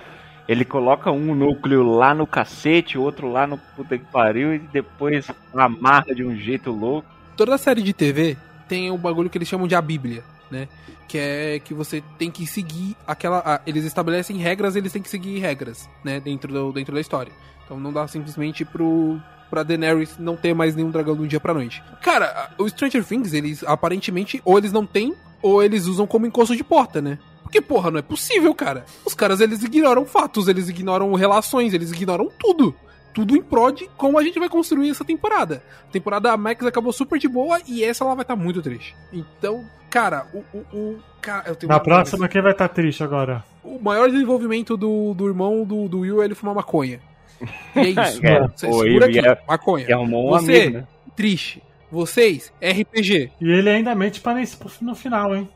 Ele coloca um núcleo lá no cacete, outro lá no puta que pariu, e depois amarra de um jeito louco. Toda série de TV tem um bagulho que eles chamam de a Bíblia, né? Que é que você tem que seguir aquela. ah, eles estabelecem regras, eles têm que seguir regras, né? Dentro, do, dentro da história. Então não dá simplesmente pro. Pra Daenerys não ter mais nenhum dragão do dia pra noite. Cara, o Stranger Things, eles aparentemente, ou eles não têm, ou eles usam como encosto de porta, né? Porque, porra, não é possível, cara. Os caras, eles ignoram fatos, eles ignoram relações, eles ignoram tudo. Tudo em prol de como a gente vai construir essa temporada. A temporada Max acabou super de boa e essa ela vai estar muito triste. Então, cara, o. o, o cara, eu tenho Na próxima, quem vai estar triste agora? O maior desenvolvimento do, do irmão do, do Will é ele fumar maconha. E é isso. É, Você pô, segura aqui, e- maconha. Arrumou um Você- amigo, né? Triste. Vocês, RPG. E ele ainda mente pra nesse, no final, hein?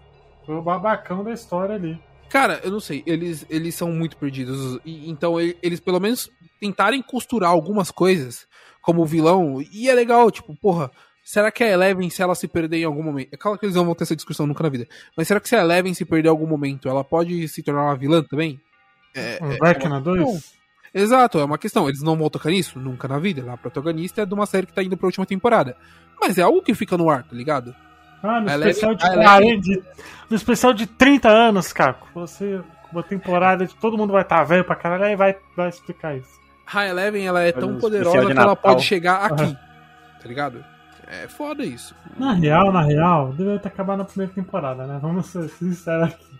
Foi o babacão da história ali. Cara, eu não sei, eles, eles são muito perdidos. E, então, eles pelo menos tentarem costurar algumas coisas como vilão. E é legal, tipo, porra, será que a Eleven, se ela se perder em algum momento. É claro que eles não vão ter essa discussão nunca na vida. Mas será que se a Eleven se perder em algum momento, ela pode se tornar uma vilã também? É, Um é Vecna uma 2? questão. Exato, é uma questão. Eles não vão tocar nisso? Nunca na vida. Ela é a protagonista é de uma série que tá indo pra última temporada. Mas é algo que fica no ar, tá ligado? Ah, no A especial, de Eleven- a 40, de- no especial de 30 anos, Caco. Você, uma temporada de todo mundo vai estar velho pra caralho, aí vai, vai explicar isso. A Eleven, ela é Faz tão um poderosa que ela pode chegar aqui. Tá ligado? É foda isso. Na real, na real, deveria ter acabado na primeira temporada, né? Vamos ser sinceros aqui.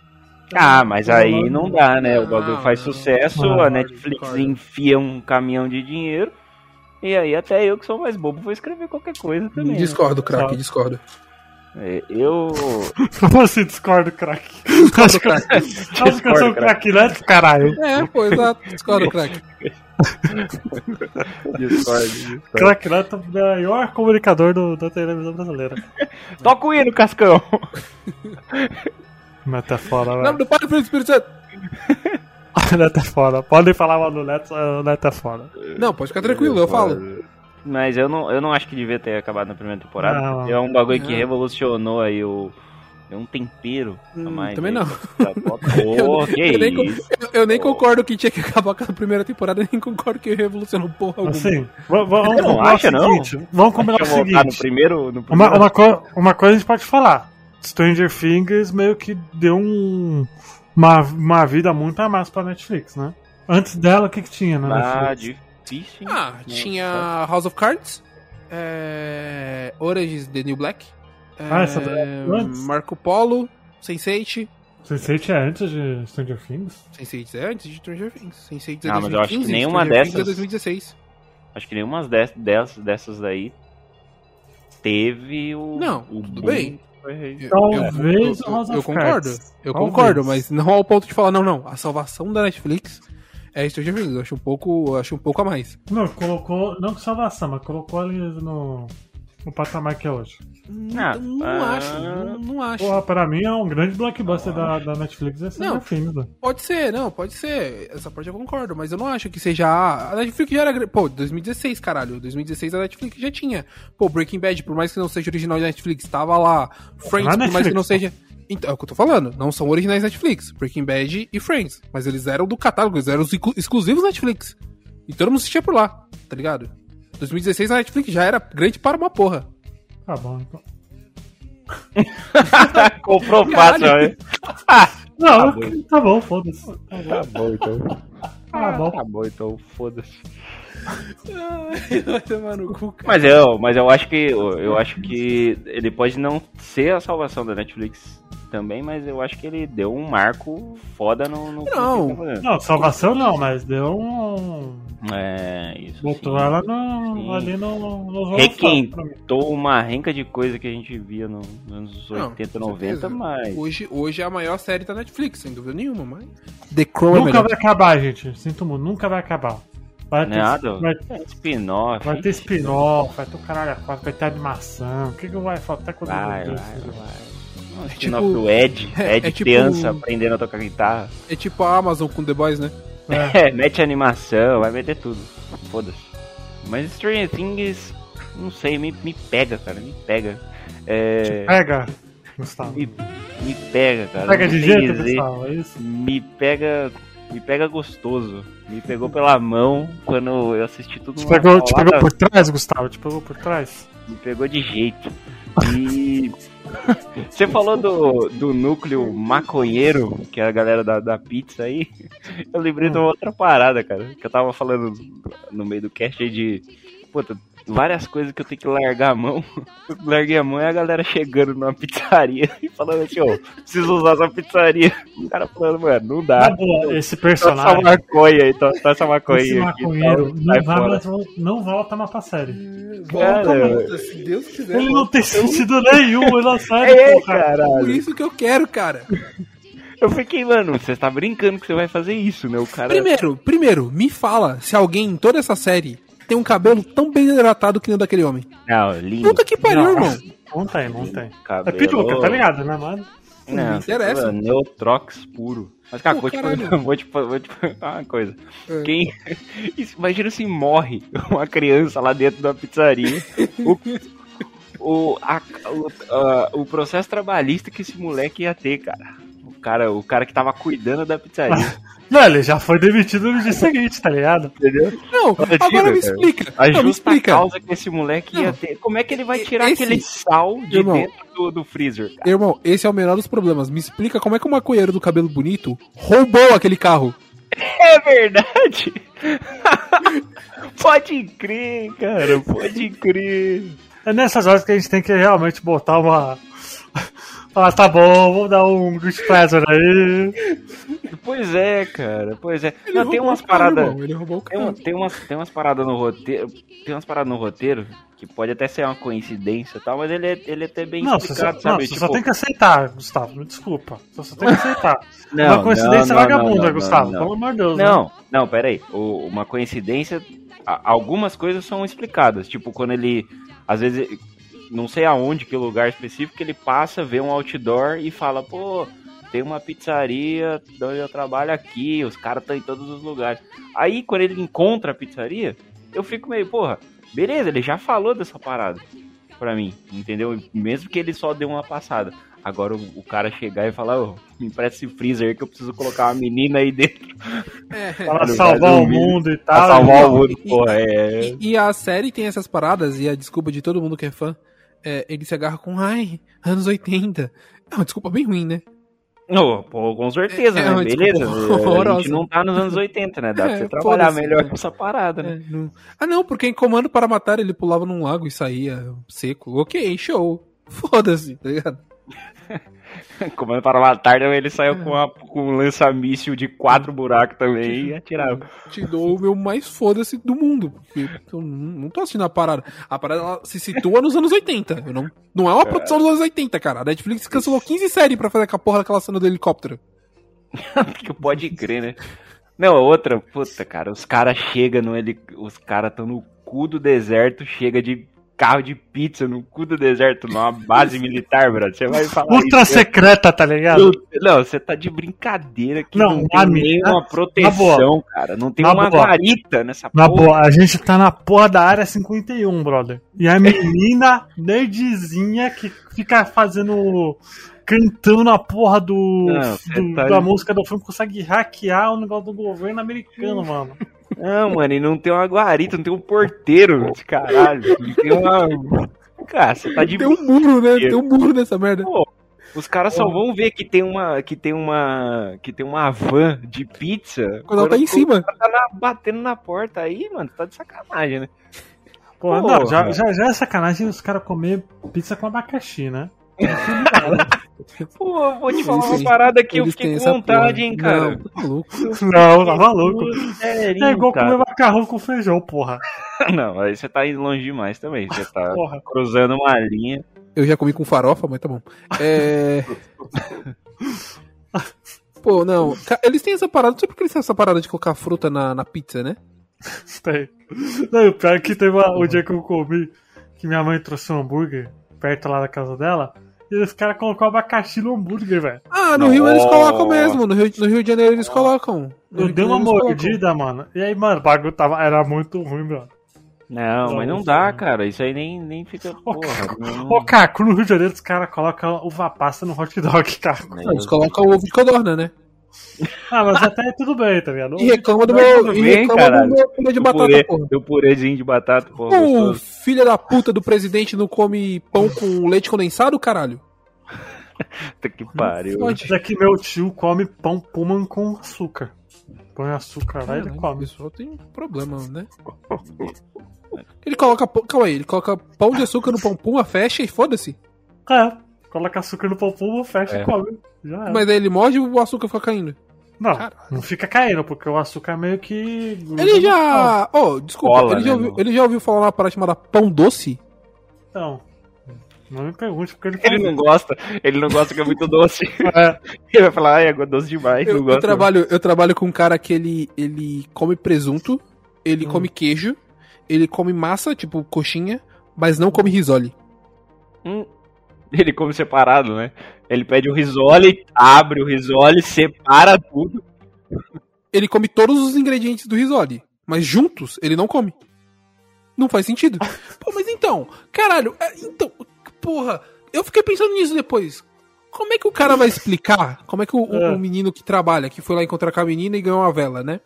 Ah, mas aí não dá, né? O bagulho faz sucesso, a Netflix enfia um caminhão de dinheiro. E aí até eu que sou mais bobo vou escrever qualquer coisa também. né? discordo, craque, discordo. É, Eu. Como assim discordo, craque? Acho que eu- sou um craque elétrico, caralho. É, pô, exato. Discordo, discordo. Craque elétrico é o maior comunicador do, da televisão brasileira. Toca o hino, Cascão! Neto é foda, Em nome velho. do Pai, do Espírito Santo. Neto é foda. Podem falar mal do Neto, o Neto é foda. Não, pode ficar tranquilo, eu falo. Mas eu não, eu não acho que devia ter acabado na primeira temporada. Não, porque É um bagulho que não. revolucionou aí o. É um tempero a Hum, mais. também aí não. pra- Pô, que eu, nem, isso. eu, eu nem concordo que tinha que acabar com a primeira temporada, nem concordo que revolucionou porra alguma. Assim, vamos Você não combinar acha, o não? seguinte. Vamos combinar o voltar no seguinte. primeiro. No Uma, primeiro uma, co- uma coisa a gente pode falar. Stranger Things meio que deu um, uma, uma vida muito a mais pra Netflix, né? Antes dela, o que, que tinha na Ah, Netflix? difícil. Hein? Ah, Nossa. tinha House of Cards, é... Orange is the New Black, é... Ah, essa da- antes? Marco Polo, Sense8. Sense8 é antes de Stranger Things? Sense8 é antes de Stranger Things. Sense8 é Ah, mas eu acho que 2015, nenhuma Stranger é dessas- 2016. Acho que nenhuma des- dessas, dessas daí teve o. Não, o tudo boom bem. Eu- Talvez eu, o House eu, eu of concordo, Cards. eu Talvez. concordo, mas não ao ponto de falar, não, não, a salvação da Netflix é Stranger Things, eu acho um pouco, eu acho um pouco a mais. Não, colocou. Não que salvação, mas colocou ali no, no patamar que é hoje. Ah, não não ah. acho, não, não acho. Porra, pra mim é um grande blockbuster da, da Netflix é Stranger Não. Né? Pode ser, não, pode ser. Essa parte eu concordo, mas eu não acho que seja a. A Netflix já era. Pô, 2016, caralho. 2016 a Netflix já tinha. Pô, Breaking Bad, por mais que não seja original da Netflix, tava lá. Friends, é por mais que não pô. Então, é o que eu tô falando. Não são originais Netflix. Breaking Bad e Friends. Mas eles eram do catálogo, eles eram os exclu- exclusivos Netflix. E todo mundo assistia por lá, tá ligado? 2016 a Netflix já era grande para uma porra. Tá bom, então. Comprou fácil, né? Não, bom. tá bom, foda-se. Tá bom, então. Tá bom. Tá bom, então, foda-se. Vai tomar no cu, cara. Mas eu, mas eu acho que eu, eu acho que ele pode não ser a salvação da Netflix também, mas eu acho que ele deu um marco foda no, no Não. tá. Não, salvação não, mas deu um. É, isso. Botou sim. ela no, Sim. ali no, mim. Requentou uma renca de coisa que a gente via no- nos anos Não, 80, com 90, certeza. mas. Hoje, hoje é a maior série da Netflix, sem dúvida nenhuma, mas. The Crow é Nunca melhor. vai acabar, gente. Sinto muito, nunca vai acabar. Vai ter, Nada. vai, Spin-off. vai ter spin-off, vai ter o caralho a quatro, vai ter animação. O que, que vai faltar quando Vai, eu vai, vai. Um É spin-off tipo- do Ed. é- Ed é tipo- criança aprendendo a tocar guitarra. É tipo a Amazon com The Boys, né? É. É, mete animação, vai meter tudo. Foda-se. Mas Stranger Things, não sei, me, me pega, cara, me pega. É, Pega, Gustavo. me, me pega, cara. Pega de jeito, dizer. Gustavo, é isso? Me pega. Me pega gostoso. Me pegou pela mão quando eu assisti tudo Te pegou, te pegou por trás, Gustavo? Te pegou por trás? Me pegou de jeito. E. Você falou do, do núcleo maconheiro, que é a galera da, da pizza aí. Eu lembrei de uma outra parada, cara. Que eu tava falando no meio do cast aí de. Puta, várias coisas que eu tenho que largar a mão. Eu larguei a mão e a galera chegando numa pizzaria e falando assim, ó, preciso usar essa pizzaria. O cara falando, mano, não dá. boa, esse Tá essa personagem, maconha aí, tá, tá essa maconha esse aqui. maconheiro, tá, não, vai vol- não volta mais pra série. Cara, volta, se Deus quiser. Ele não tem sentido nenhum na série, É, pô, cara. Por caralho. isso que eu quero, cara. Eu fiquei, mano, você tá brincando que você vai fazer isso, né? O cara. Primeiro, primeiro, me fala se alguém em toda essa série tem um cabelo tão bem hidratado que nem o daquele homem. Não, lindo. Puta que pariu, Não, irmão. Não tem, não tem. É Cabelo... peruca, tá ligado, né, mano? Não Não, interessa. mano, Neutrox puro. Mas, cara, Pô, vou, te, vou, te, vou te falar uma coisa. É. Quem... Imagina se morre uma criança lá dentro da pizzaria. o, o, a- o, a- o processo trabalhista que esse moleque ia ter, cara. O cara, o cara que tava cuidando da pizzaria. Não, ele já foi demitido no dia seguinte, tá ligado? entendeu? Não, Imagina, agora me cara. explica. A Não, me justa explica. causa que esse moleque ia Não. ter. Como é que ele vai tirar Esse- aquele sal de Irmão. dentro do, do freezer, cara? Irmão, esse é o menor dos problemas. Me explica como é que o maconheiro do cabelo bonito roubou aquele carro. É verdade! pode crer, cara, pode crer. É nessas horas que a gente tem que realmente botar uma. Falar, tá bom, vamos dar um good pleasure aí. Pois é, cara, pois é. Ele Não, tem umas paradas. Tem, tem umas, tem umas paradas no roteiro. Tem umas paradas no roteiro que pode até ser uma coincidência e tal, mas ele é, ele é até bem Não, você, só, explicado, não, sabe? você Tipo, só tem que aceitar, Gustavo. Me desculpa. Você só tem que aceitar. Não, uma coincidência não, não, vagabunda, não, não, Gustavo. não. Pelo amor de Deus. né? Não, não, peraí. O, uma coincidência. Algumas coisas são explicadas. Tipo, quando ele. Às vezes. Não sei aonde, que lugar específico, ele passa, vê um outdoor e fala, pô, tem uma pizzaria de onde eu trabalho aqui, os caras estão em todos os lugares. Aí, quando ele encontra a pizzaria, eu fico meio, porra, beleza, ele já falou dessa parada pra mim, entendeu? Mesmo que ele só deu uma passada. Agora o, o cara chegar e falar, ô, me empresta esse freezer aí que eu preciso colocar uma menina aí dentro É. Pra salvar o mundo e pra tal. salvar e- o mundo, e- porra, é... E, e a série tem essas paradas, e a desculpa de todo mundo que é fã, é, ele se agarra com, ai, anos 80. É uma desculpa bem ruim, né? Não, pô, com certeza, É, é né? uma Beleza. desculpa A gente horrorosa. não tá nos anos 80, né? Dá pra É, você trabalhar melhor com essa parada, né? É, não- Ah, não, porque em Comando para Matar ele pulava num lago e saía seco. Ok, show. Foda-se, tá ligado? Comando para matar, então ele saiu com, uma, com um lança-míssil de quatro buracos também e atirava. Te dou o meu mais foda-se do mundo. Porque eu não, tô assistindo a parada. A parada se situa nos anos 80. Eu não, não é uma produção dos anos 80, cara. A Netflix cancelou 15 séries pra fazer aquela porra daquela cena do helicóptero. que pode crer, né? Não, outra, puta, cara, os caras chegam no heli... Os caras estão no cu do deserto, chega de carro de pizza no cu do deserto, numa base militar, brother. Você vai falar Ultra isso, secreta, tá ligado? Não, você tá de brincadeira que Não, não, tem nenhuma proteção, cara. Não tem Na uma boa. guarita nessa Na porra. boa, a gente tá na porra da área 51, brother. E a menina nerdzinha que fica fazendo. cantando a porra do, Não, do- tá- da música do filme, consegue hackear o negócio do governo americano, mano. Não, mano, e não tem uma guarita, não tem um porteiro, esse caralho. Não tem uma. Cara, você tá de Tem um muro, né? Tem um muro nessa merda. Pô, os caras só vão ver que tem uma que tem uma que tem uma van de pizza Quando ela tá em cima. O cara tá na- batendo na porta aí, mano, tá de sacanagem, né? Pô, Porra. não, já, já, já é sacanagem os caras comer pizza com abacaxi, né? Pô, vou te falar Eles uma parada que eu fiquei com vontade, porra. hein, cara. Não, tá maluco. Não, tá maluco. Sério, É igual cara. comer macarrão com feijão, porra. Não, aí você tá indo longe demais também. Você tá Porra. cruzando uma linha. Eu já comi com farofa, mas tá bom. É. Pô, não. Eles têm essa parada. Não sei porque eles têm essa parada de colocar fruta na, na pizza, né? Tem. Não, o pior é que teve uma- o dia que eu comi, que minha mãe trouxe um hambúrguer perto lá da casa dela, e os caras colocaram abacaxi no hambúrguer, velho. Ah, no Rio eles colocam mesmo. No Rio, no Rio de Janeiro eles colocam. No Eu dei uma colocam. mordida, mano. E aí, mano, o bagulho tava, era muito ruim, mano. Não, mas não dá, mano. cara. Isso aí nem, nem fica. Porra, não- Ô, Caco, no Rio de Janeiro os caras colocam uva passa no hot dog, Caco. Não, Eles colocam ovo de codorna, né? Ah, mas até aí tudo bem, tá ligado? E reclama do Mas meu. E reclama do meu purê de batata, purê, porra. do purezinho de batata, porra. O filho da puta do presidente não come pão com leite condensado, caralho? Puta que pariu. Mas é que meu tio come pão pullman com açúcar. Põe açúcar lá e ele come. pessoal tem problema, né? Ele coloca. Calma aí, ele coloca pão de açúcar no pão puma, fecha e foda-se. É, coloca açúcar no pão pullman, fecha É. e come. Já era. Mas aí ele morde e o açúcar fica caindo. Não, Caralho. não fica caindo, porque o açúcar meio que. Ele já. Oh, desculpa, Cola, ele, já né, ouviu, no- ele já ouviu falar uma parada chamada pão doce? Então, não me pergunte porque ele Ele não gosta, ele não gosta que é muito doce. É, Ele vai falar, ai, é doce demais, Eu, não eu gosto. trabalho, eu trabalho com um cara que ele, ele come presunto, ele Hum. come queijo, ele come massa, tipo coxinha, mas não come risole. Hum, ele come separado, né? Ele pede o risole, abre o risole, separa tudo. Ele come todos os ingredientes do risole, mas juntos ele não come. Não faz sentido. Pô, mas então, caralho, é, então, porra, eu fiquei pensando nisso depois. Como é que o cara vai explicar? Como é que o, o- É. o menino que trabalha, que foi lá encontrar com a menina e ganhou uma vela, né?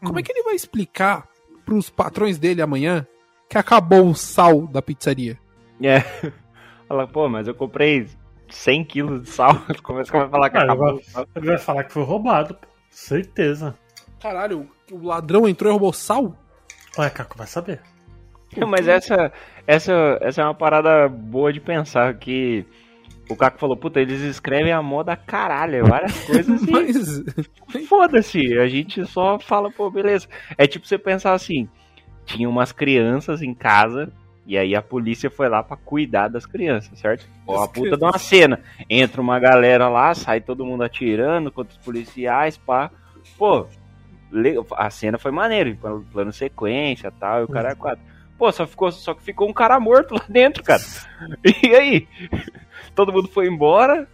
Como Hum. é que ele vai explicar pros patrões dele amanhã que acabou o sal da pizzaria? É. Fala, pô, mas eu comprei 100 quilos de sal. Começa a falar que Ah, acabou. ele vai falar que foi roubado, pô. Certeza. Caralho, o ladrão entrou e roubou sal? Ué, Caco, vai saber. Mas essa, essa, essa é uma parada boa de pensar, que o Caco falou, puta, eles escrevem a moda caralho, várias coisas e Mas. foda-se, a gente só fala, pô, beleza. É tipo você pensar assim, tinha umas crianças em casa, e aí a polícia foi lá pra cuidar das crianças, certo? Pô, a puta de uma cena, entra uma galera lá, sai todo mundo atirando contra os policiais, pá. Pô, a cena foi maneira, plano, plano sequência e tal, e o cara é quatro. Pô, só, ficou, só que ficou um cara morto lá dentro, cara. E aí? Todo mundo foi embora,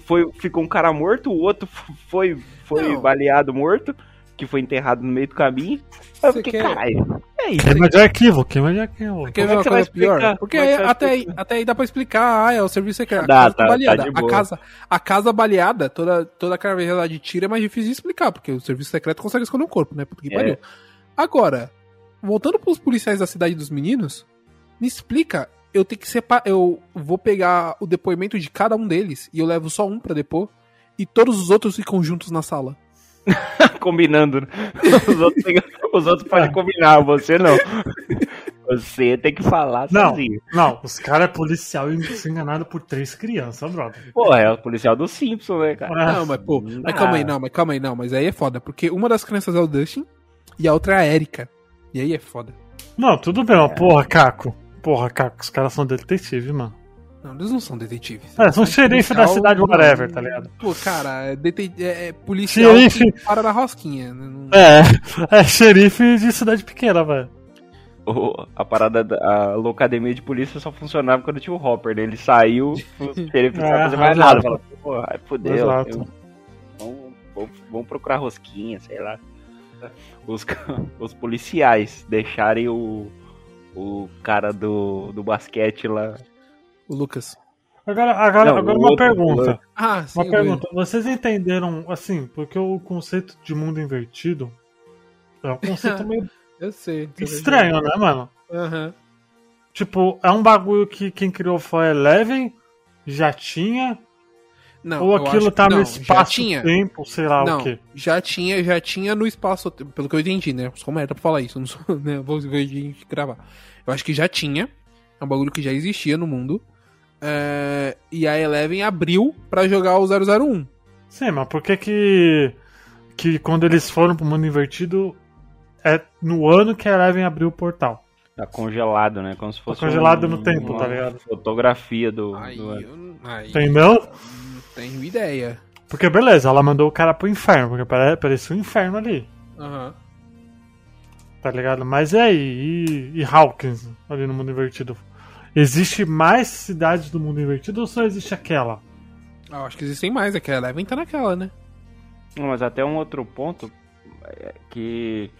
foi, ficou um cara morto, o outro foi, foi Não. baleado morto, que foi enterrado no meio do caminho. Eu Você fiquei, quer- caralho, é isso. Queima de arquivo, queima de arquivo. Quer Como ver é uma coisa pior? Porque é aí- até, aí, até aí dá pra explicar, ah, é o serviço secreto. Dá, a casa tá- tá baleada. de a, casa, a casa baleada, toda, toda carreira de tiro é mais difícil de explicar, porque o serviço secreto consegue esconder um corpo, né? Puta que É. pariu. Agora, voltando pros policiais da cidade dos meninos, me explica, eu tenho que separar, eu vou pegar o depoimento de cada um deles, e eu levo só um pra depor, e todos os outros ficam juntos na sala. combinando. né? Os outros, têm- os outros podem combinar, você não. Você tem que falar Não, sozinho. não, os caras é policial e se enganado por três crianças, brother. Pô, é o policial do Simpson, né, cara? Ah, Não, mas pô, mas calma aí, não, mas calma aí, não, mas aí é foda, porque uma das crianças é o Dustin, e a outra é a Erika. E aí é foda. Não, tudo bem, mas porra, Caco. Porra, Caco, os caras são detetives, mano. Não, eles não são detetives. É, são xerife da cidade, whatever, tá ligado? Pô, cara, é, deten- é- é policial Xerife. que para na rosquinha. né? Não- É, é xerife de cidade pequena, velho. O- a parada da a loucademia de polícia só funcionava quando tinha o Hopper, né? Ele saiu, o xerife não É, fazer mais nada. Fala, pô, ai, fudeu. Eu- Vamos, vamos- vamos procurar rosquinha, sei lá. Os, os policiais deixarem o, o cara do, do basquete lá. O Lucas. Agora, agora, Não, agora uma outro- pergunta. Ah, sim. Uma pergunta. Vocês entenderam, assim, porque o conceito de mundo invertido é um conceito meio Eu sei. estranho, né, mano? Aham. Tipo, é um bagulho que quem criou foi Eleven, já tinha, Não, ou aquilo acho- tá no não, já tinha. espaço-tempo, sei lá Não, o quê. já tinha, já tinha no espaço, pelo que eu entendi, né? Sou merda pra falar isso, não sou, né? Vou ver a gente gravar. Eu acho que já tinha, é um bagulho que já existia no mundo. É, e a Eleven abriu pra jogar o 001. Sim, mas por que que, que quando eles foram pro mundo invertido é no ano que a Eleven abriu o portal? Tá congelado, né? Como se fosse congelado um- no tempo, uma tá ligado? Fotografia do. Aí, do- eu, aí Entendeu? não tenho ideia. Porque beleza, ela mandou o cara pro inferno, porque pare- parecia um inferno ali, Aham. tá ligado? Mas e aí? E, e Hawkins ali no mundo invertido? Existe mais cidades do mundo invertido ou só existe aquela? Ah, Eu acho que existem mais, é que a Eleven tá naquela, né? Não, mas até um outro ponto é que.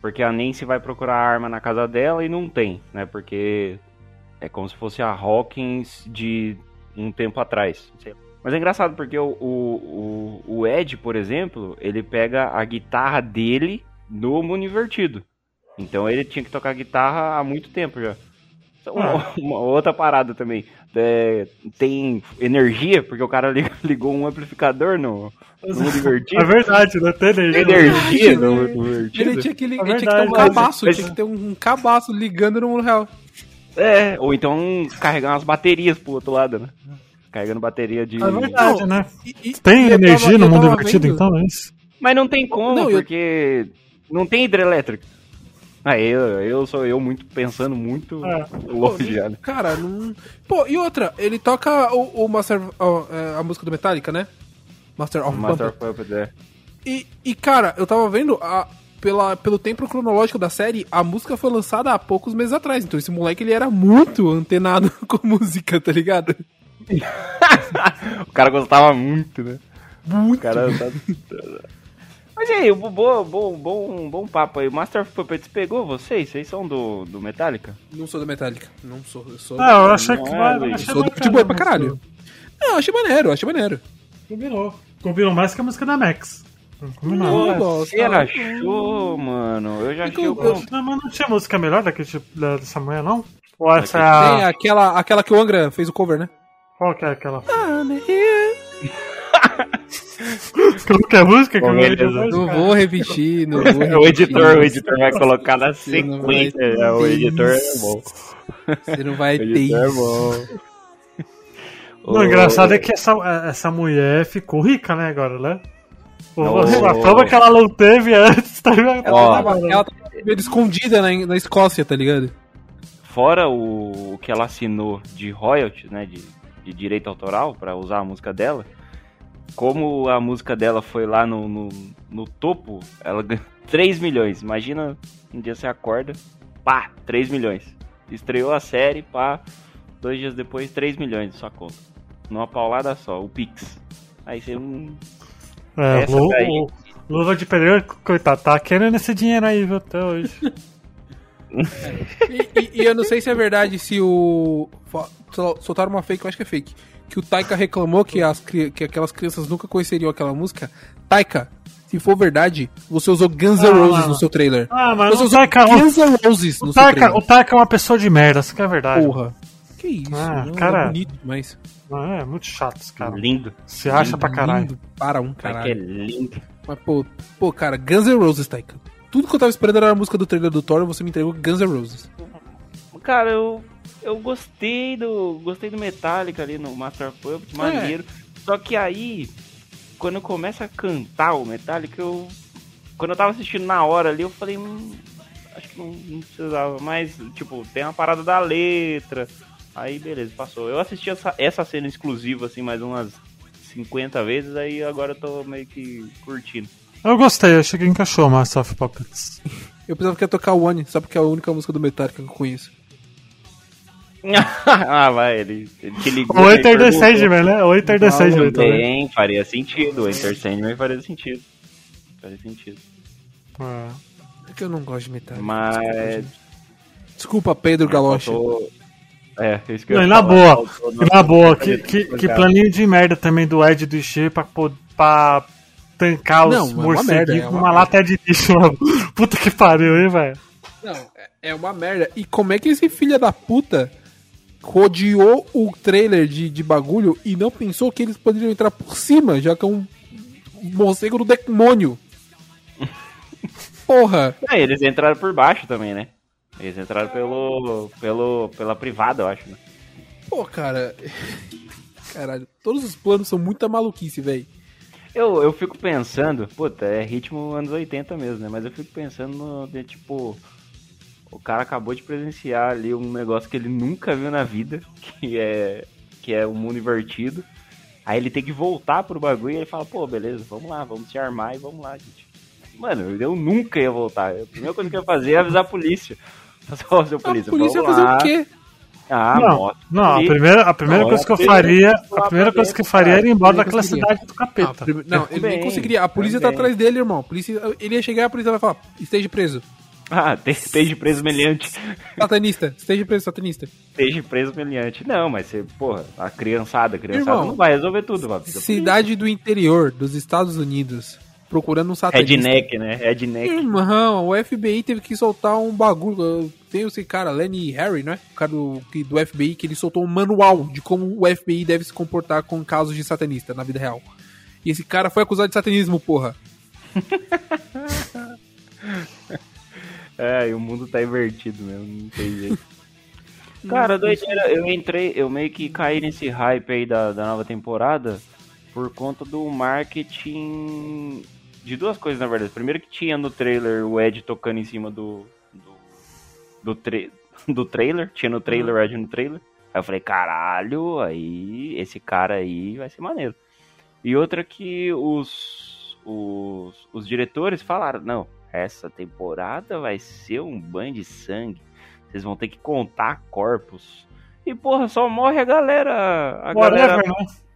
Porque a Nancy vai procurar arma na casa dela e não tem, né? Porque é como se fosse a Hawkins de um tempo atrás. Mas é engraçado porque o, o, o, o Ed, por exemplo, ele pega a guitarra dele no mundo invertido. Então ele tinha que tocar guitarra há muito tempo já. Então, Ah. Uma outra parada também. É, tem energia, porque o cara li- ligou um amplificador no, no mundo invertido. É verdade, né? Tem Tem energia. energia no mundo invertido. Ele tinha que, li- É ele tinha que ter um cabaço, mas- tinha que ter um cabaço ligando no mundo real. É, ou então carregar umas baterias pro outro lado, né? Carregando bateria de. É verdade, Não, né? E- e- Tem e eu energia tava- no eu mundo invertido, vendo- então é isso? Mas não tem como, Não, eu- porque não tem hidrelétrica. Ah, eu, eu sou eu muito pensando muito É. longe já, né? Cara, não. Pô, e outra, ele toca o, o Master. ó, é, a música do Metallica, né? Master of Master Puppets. of Puppets, é. E, e, cara, eu tava vendo, a, pela, pelo tempo cronológico da série, a música foi lançada há poucos meses atrás. Então esse moleque ele era muito antenado com música, tá ligado? O cara gostava muito, né? Muito. O cara tá... Mas e aí, bom, bom, bom, bom papo aí. O Master of Puppets pegou vocês? Vocês são do, do Metallica? Não sou da Metallica. Não sou. Eu sou, Ah, eu achei Não que é, vai. Luiz. achei sou do futebol pra caralho. Não, achei maneiro, achei maneiro. Combinou. Combinou mais que a música da Max. Não combinou. Não, né? eu. Você achou, mano? Eu já achei o Eu- Não, mas não tinha música melhor daquele tipo, dessa manhã, não? Ou essa é Tem a. aquela, aquela que o Angra fez o cover, né? Qual que é aquela? I'm here. Como que é a música? Que eu Beleza. Não vou repetir, não vou repetir. O editor, o editor vai colocar na vai sequência. é, O editor é bom. Você não vai ter é isso. bom. Não, o engraçado é que essa, essa mulher ficou rica, né, agora, né? O- Não. A fama que ela não teve antes, tá ligado? Ela tava, ela tava escondida na, na Escócia, tá ligado? Fora o, o que ela assinou de royalties, né, de, de direito autoral pra usar a música dela, como a música dela foi lá no, no, no topo, ela ganhou 3 milhões. Imagina, um dia você acorda, pá, 3 milhões. Estreou a série, pá, dois dias depois, 3 milhões de sua conta. Numa paulada só, o Pix. Aí você não. É, Essa Lu- daí. o- Luva de pedreiro, coitado, tá querendo esse dinheiro aí, viu, até hoje. E, e- e eu não sei se é verdade se o. Soltaram uma fake, eu acho que é fake. Que o Taika reclamou que, as, que aquelas crianças nunca conheceriam aquela música. Taika, se for verdade, você usou Guns N' Ah, Roses no seu trailer. Ah, mas Você o usou Taika, o, Guns N' Roses no o, seu Taika, trailer. o Taika é uma pessoa de merda, isso que é verdade. Porra. Que isso, Ah, não, cara. é bonito demais. Ah, É muito chato esse cara. Lindo. Se acha pra caralho. Lindo para um Cara, que é caralho. lindo. Mas, pô, pô, cara, Guns N' Roses, Taika. Tudo que eu tava esperando era a música do trailer do Thor, você me entregou Guns N' Roses. Cara, eu, eu gostei do. Gostei do Metallica ali no Master of Puppets, maneiro. Só que aí, quando começa a cantar o Metallica, eu. Quando eu tava assistindo na hora ali, eu falei, hum, acho que não, não precisava. Mas, tipo, tem uma parada da letra. Aí beleza, passou. Eu assisti essa, essa cena exclusiva, assim, mais umas 50 vezes, aí agora eu tô meio que curtindo. Eu gostei, achei que encaixou Master of Puppets. Eu pensava que ia tocar One, só porque é a única música do Metallica que eu conheço. ah, vai, ele, ele te ligou. O aí Enter the. Sandman, né? O Enter the Sandman também. Também faria sentido. O Enter Sandman faria sentido. Faria sentido. É. É que eu não gosto de Metallica. Mas. Desculpa, Pedro Galocha. É, isso que eu Não, ia e na falar, boa, na boa, que, que, que planinho de merda também do Ed do Steve pra, pra tancar os Não, é morceguinhos é com uma uma lata de lixo lá. Puta que pariu, hein, velho? Não, é- é uma merda. E como é que esse filho da puta rodeou o trailer de, de bagulho e não pensou que eles poderiam entrar por cima, já que é um morcego do demônio? Porra! É, eles entraram por baixo também, né? Eles entraram pelo, pelo, pela privada, eu acho, né? Pô, cara. Caralho, todos os planos são muita maluquice, velho. Eu, eu fico pensando, puta, é ritmo anos 80 mesmo, né? Mas eu fico pensando no, de, tipo, o cara acabou de presenciar ali um negócio que ele nunca viu na vida, que é, que é o mundo invertido. Aí ele tem que voltar pro bagulho e ele fala, pô, beleza, vamos lá, vamos se armar e vamos lá, gente. Mano, eu nunca ia voltar. A primeira coisa que eu ia fazer é avisar a polícia. Ó, seu A polícia, polícia vai vamos fazer lá. o quê? Ah, não, mostra não, a primeira, a primeira Não, coisa é que eu a faria, a primeira coisa que eu faria era ir embora daquela cidade do Ah, capeta. prime- Não, ele nem conseguiria. A polícia tá atrás dele, irmão. A polícia, ele ia chegar e a polícia vai falar: esteja preso. Ah, esteja preso meliante. Satanista, esteja preso, satanista. Esteja preso meliante. Não, mas você, porra, a criançada, a criançada Irmão, não vai resolver tudo, mano. Cidade do interior dos Estados Unidos procurando um satanista. Redneck, né? Redneck. Irmão, o FBI teve que soltar um bagulho. Tem esse cara, Lenny Harry, né? O cara do, do FBI, que ele soltou um manual de como o FBI deve se comportar com casos de satanista na vida real. E esse cara foi acusado de satanismo, porra. É, e o mundo tá invertido mesmo, não tem jeito. Cara, doideira, eu entrei, eu meio que caí nesse hype aí da, da nova temporada por conta do marketing de duas coisas, na verdade. Primeiro que tinha no trailer o Ed tocando em cima do do, do, tra- do trailer, tinha no trailer o Ed no trailer. Aí eu falei, caralho, aí esse cara aí vai ser maneiro. E outra que os, os, os diretores falaram, não, essa temporada vai ser um banho de sangue. Vocês vão ter que contar corpos. E porra, só morre a galera. A galera né?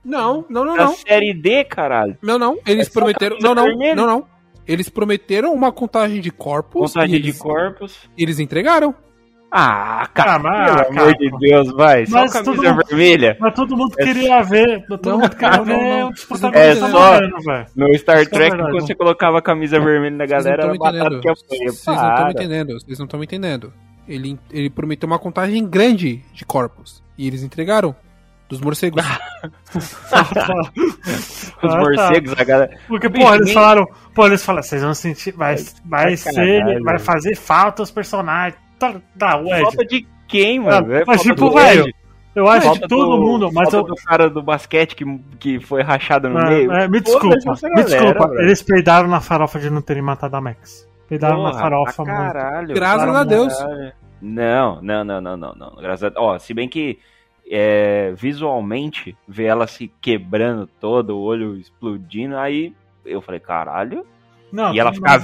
Não, não, não, não. série D, caralho. Não, não. Eles É prometeram. Não, não. vermelha? Não, não. Eles prometeram uma contagem de corpos. Contagem e de eles, corpos. Eles entregaram. Ah, cara, Ah, mas- pelo amor de Deus, vai. Só Mas camisa todo mundo- vermelha. Mas todo mundo É- queria ver. Todo Não, mundo queria não, ver não. os É protagonistas só- velho. No Star Isso é Trek, verdade. quando você colocava a camisa vermelha na galera, era estão batata entendendo. que apanha. Vocês não estão entendendo. Vocês não estão entendendo. Ele, ele prometeu uma contagem grande de corpos. E eles entregaram. Dos morcegos. Os Ah, tá. morcegos, a galera. Porque, porra, eles falaram, pô, eles falaram, vocês vão sentir, vai, vai Sacanagem, ser, vai velho. fazer falta os personagens. Tá, tá o Ed. Falta de quem, Ah, mano? É mas falta tipo, velho, eu acho Falta que todo do- mundo, mas eu, do cara do basquete que, que foi rachado no Ah, meio. é, me desculpa, me galera, desculpa, velho. eles peidaram na farofa de não terem matado a Max. Peidaram na Porra, farofa, pra mano. caralho. Graças a Deus. caralho. Não, não, não, não, não, não. Graças a Ó, se bem que é, visualmente ver ela se quebrando toda, o olho explodindo, aí eu falei, caralho. Não, e ela mas- ficar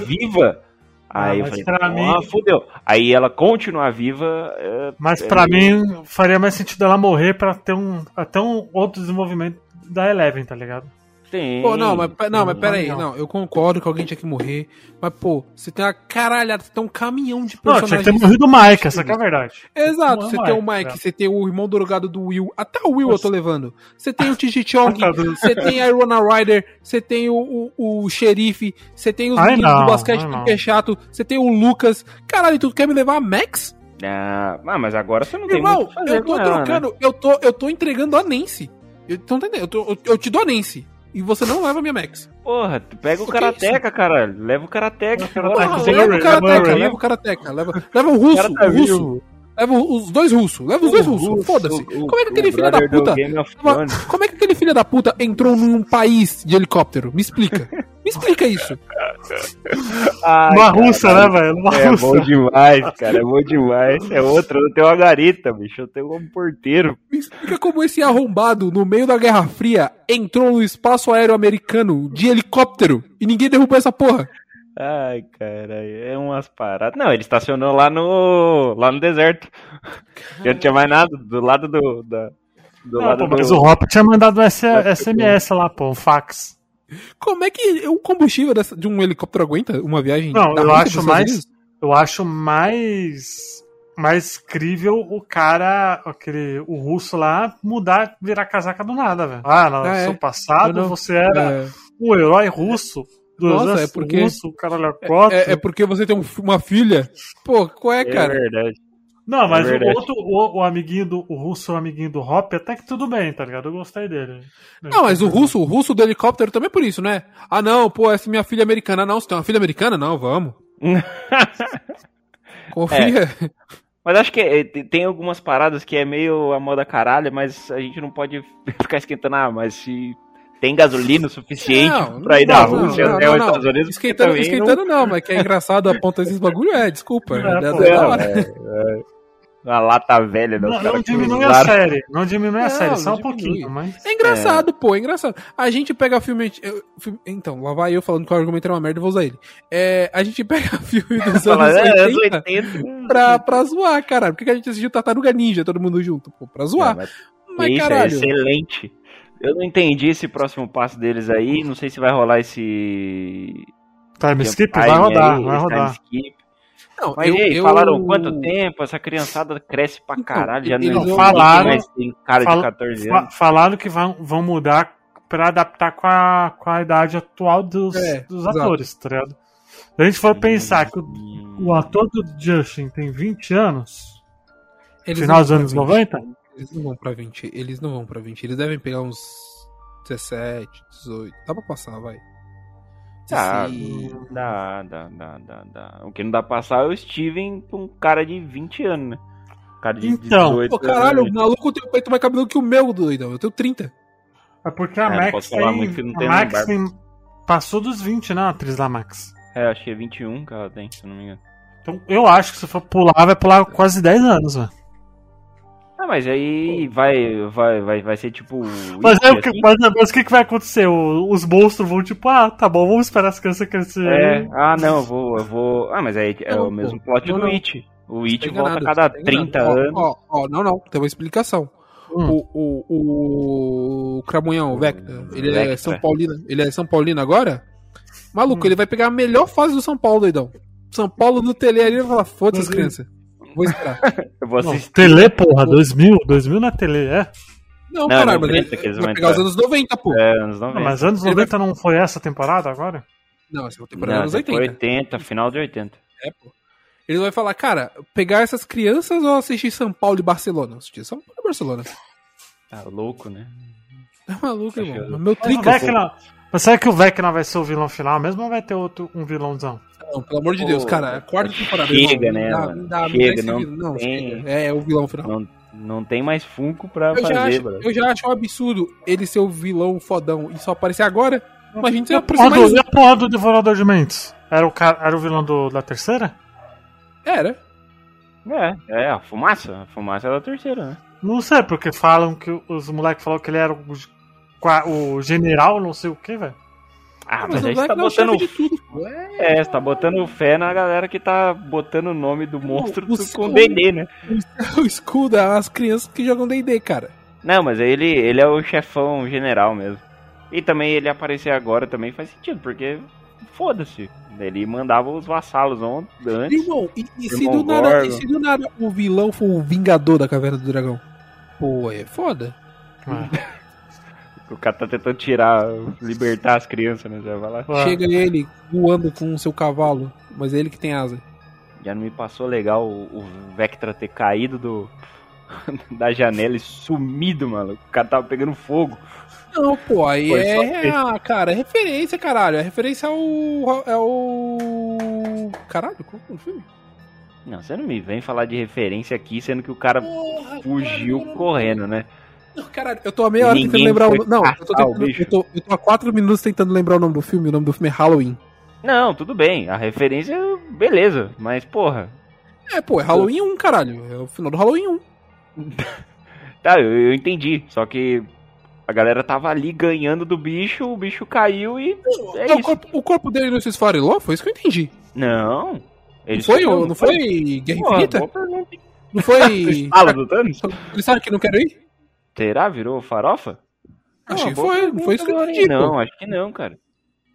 Ah, Aí eu mas falei, pra ah, mim- fudeu. Aí ela continuar viva. é, Mas é pra meio- mim faria mais sentido ela morrer pra ter um, até um outro desenvolvimento da Eleven, tá ligado? Tem. Pô, não, mas, não, mas Não, pera aí. não. Não, eu concordo que alguém tinha que morrer. Mas, pô, você tem uma caralhada, você tem um caminhão de Não, personagens. tinha que ter morrido o Mike, essa que é a verdade. Exato, Não é você tem o Mike, é. você tem o irmão drogado do Will, até o Will eu tô levando. Você tem o Tiji Chong, Tá você tem a Irona Ryder, você tem o, o, o xerife, você tem os Ai, meninos não, do basquete ai, não. que é chato, você tem o Lucas. Caralho, tu quer me levar a Max? Ah, mas agora você não tem Irmão, muito eu tô ela, né? trocando, eu, tô, eu tô entregando a Nancy. Eu, tô entendendo, eu, tô- eu, eu te dou a Nancy. E você não leva a minha Max. Porra, tu pega o, O que é Karateca, caralho. Leva o. Porra, você leva o Karateka, leva o Karateka, leva, leva o russo, cara tá o russo. Leva os dois russos, leva os dois russos, russo, foda-se. Como é que aquele filho da puta. Como é que aquele filho da puta entrou num país de helicóptero? Me explica. Me explica isso. Ai, Uma russa, né, velho? Uma É russa. bom demais, cara. É bom demais. É outra, eu tenho uma garita, bicho. Eu tenho um porteiro. Me explica como esse arrombado, no meio da Guerra Fria, entrou no espaço aéreo americano de helicóptero e ninguém derrubou essa porra. Ai, caralho. É umas paradas. Não, ele estacionou lá no. lá no deserto. Já não tinha mais nada. Do lado do. Da, do Não, lado pô, mas do. o Hop tinha mandado S- SMS lá, pô, um fax. Como é que o combustível dessa- de um helicóptero aguenta uma viagem? Não, eu acho mais. Eu acho mais. Mais crível o cara, aquele, o russo lá, mudar, virar casaca do nada, velho. Ah, no Ah, é. seu passado Eu não- você era É, um herói russo. Nossa, é porque- russo, quatro. É, é porque você tem um- uma filha? Pô, qual é, É cara? verdade. Não, mas É o outro, o, o amiguinho do o russo, o amiguinho do Hop, até que tudo bem, tá ligado? Eu gostei dele. Não, mas o russo, o russo do helicóptero também é por isso, né? Ah, não, pô, essa é minha filha americana. Não, você tem uma filha americana? Não, vamos. Confia. Mas acho que é, te- tem algumas paradas que é meio a moda caralho, mas a gente não pode ficar esquentando, ah, mas se tem gasolina o suficiente Não, pra ir não, da não, Rússia não, até não, os não. Estados Unidos. Esquentando, esquentando não, mas que é engraçado apontar esses bagulho, é, desculpa. É, É, é, pô, da Não, hora. é, é, a lata velha dos Não, não diminui a série. Não diminui a Não, série, só não um pouquinho, mas. É engraçado, pô, é engraçado. A gente pega filme. eu- filme- então, lá vai eu falando que o argumento era uma merda, eu vou usar ele. É, a gente pega filme dos anos é, anos 80 80. pra, pra zoar, caralho. Por que a gente assistiu Tartaruga Ninja, todo mundo junto? Pô, pra zoar. É, mas mas, isso é caralho. excelente. Eu não entendi esse próximo passo deles aí. Não sei se vai rolar esse. Time skip time vai rodar, aí, vai rodar. skip. Não, Mas eu- e aí, eu- falaram quanto tempo? Essa criançada cresce pra Então, caralho. Já eles não vão- falaram- mais tem cara fala- de 14 Fa- anos. Falaram que vão, vão mudar pra adaptar com a, com a idade atual dos, É, dos exato. atores, tá ligado? Se a gente for pensar que o, Hum, o ator do Justin tem 20 anos, eles final não dos anos pra 90, Eles não vão pra 20. Eles não vão pra 20. Eles devem pegar uns 17, 18. Dá pra passar, vai. Tá, 16. dá, dá, dá, dá, dá. O que não dá pra passar é o Steven com um cara de 20 anos, né? Cara de Então. 18 Pô, caralho, o maluco tem o peito mais cabeludo que o meu, doidão. Eu tenho 30. é porque a É, Max posso falar muito que não tem Max passou dos 20, né, a atriz da Max. É, acho que é 21 que ela tem, se eu não me engano. Então eu acho que se for pular, vai pular quase 10 anos, velho. Ah, mas aí vai, vai, vai, vai ser tipo. Mas, é, Wiki, o que- assim? mas, mas o que, que vai acontecer? Os monstros vão tipo, ah, tá bom, vamos esperar as crianças crescerem. É, ah, não, eu vou, eu vou. Ah, mas aí é Não, o pô. mesmo plot Não, do não. It. O It Tá volta a cada tá 30 enganado. Ó, anos. Ó, ó, não, não. Tem uma explicação. Hum. O, o, o, Cramunhão, o Vecta, ele é Vectra. São Paulino. Ele é São Paulino agora? Maluco, Hum. ele vai pegar a melhor fase do São Paulo, doidão. São Paulo no tele ali vai falar, foda-se as Mas crianças. Vou esperar. Eu vou Não, assistir. Tele, porra, 2000, 2000 na Tele, é. Não, Não, caralho, mas 90 ele vai pegar os entrar. anos 90, pô. É, anos Não, 90. mas anos Ele 90 não foi essa temporada agora? Não, essa temporada é Não, anos essa foi 80. 80, final de 80. É, pô. Ele vai falar, cara, pegar essas crianças ou assistir São Paulo e Barcelona? Assistir São Paulo e Barcelona. Tá louco, né? Tá maluco, Acho irmão. Meu trica. Vecna, mas será que o Vecna vai ser o vilão final mesmo ou vai ter outro, um vilãozão? Não, pelo amor de Pô, Deus, cara. É a quarta temporada. chega, irmão. né, Não dá- mano? Dá, não, Chega, não não tem- chega. É, é o vilão final. Não, não tem mais Funko pra Eu fazer, acho, bro. eu já acho um absurdo ele ser o vilão fodão e só aparecer agora. Imagina se E a aparecer porra, mais do, um. e a porra do Devorador de Mentes? Era o, cara, era o vilão do- da terceira? Era. É, é, a fumaça. A fumaça é da terceira, né? Não sei, porque falam que os moleques falaram que ele era o, o general, não sei o que, velho. Ah, Mas mas, o aí você tá Vecna é o chefe botando. de tudo. É, É, você tá botando fé na galera que tá botando o nome do monstro o- do- com o- D&D, né? o escudo as crianças que jogam D&D, cara. Não, mas ele, ele é o chefão general mesmo. E também ele aparecer agora também faz sentido, porque foda-se. Ele mandava os vassalos antes. Irmão, e, e se do nada, e se do nada o vilão for o Vingador da Caverna do Dragão? Pô, é foda. O cara tá tentando tirar, libertar as crianças, né? Já vai lá. Chega ele voando com o seu cavalo, mas é ele que tem asa. Já não me passou legal o, o Vectra ter caído do da janela e sumido, mano. O cara tava pegando fogo. Não, pô, aí Foi só é. Ah, cara, é referência, caralho. É referência ao. É o. Caralho, qual é o filme? Não, você não me vem falar de referência aqui, sendo que o cara Porra, fugiu caralho, correndo, né? Não, caralho, eu tô há meia hora tentando lembrar o foi. Não, eu tô, tentando, eu, tô, eu tô há quatro minutos tentando lembrar o nome do filme. O nome do filme é Halloween. Não, tudo bem. A referência, beleza. Mas, porra. É, pô, é Halloween 1, caralho. É o final do Halloween 1. Tá, eu, eu entendi. Só que a galera tava ali ganhando do bicho, o bicho caiu e. É Não, o, corpo, o corpo dele não se esfarelou? Foi isso que eu entendi. Não. Ele Não foi, sumiu, não foi Guerra Porra, Infinita? Não foi. Fala do Thanos? Ele sabe que não quero ir? Será? Virou farofa? Acho que boa foi, não foi isso que eu entendi? Não, acho que não, cara.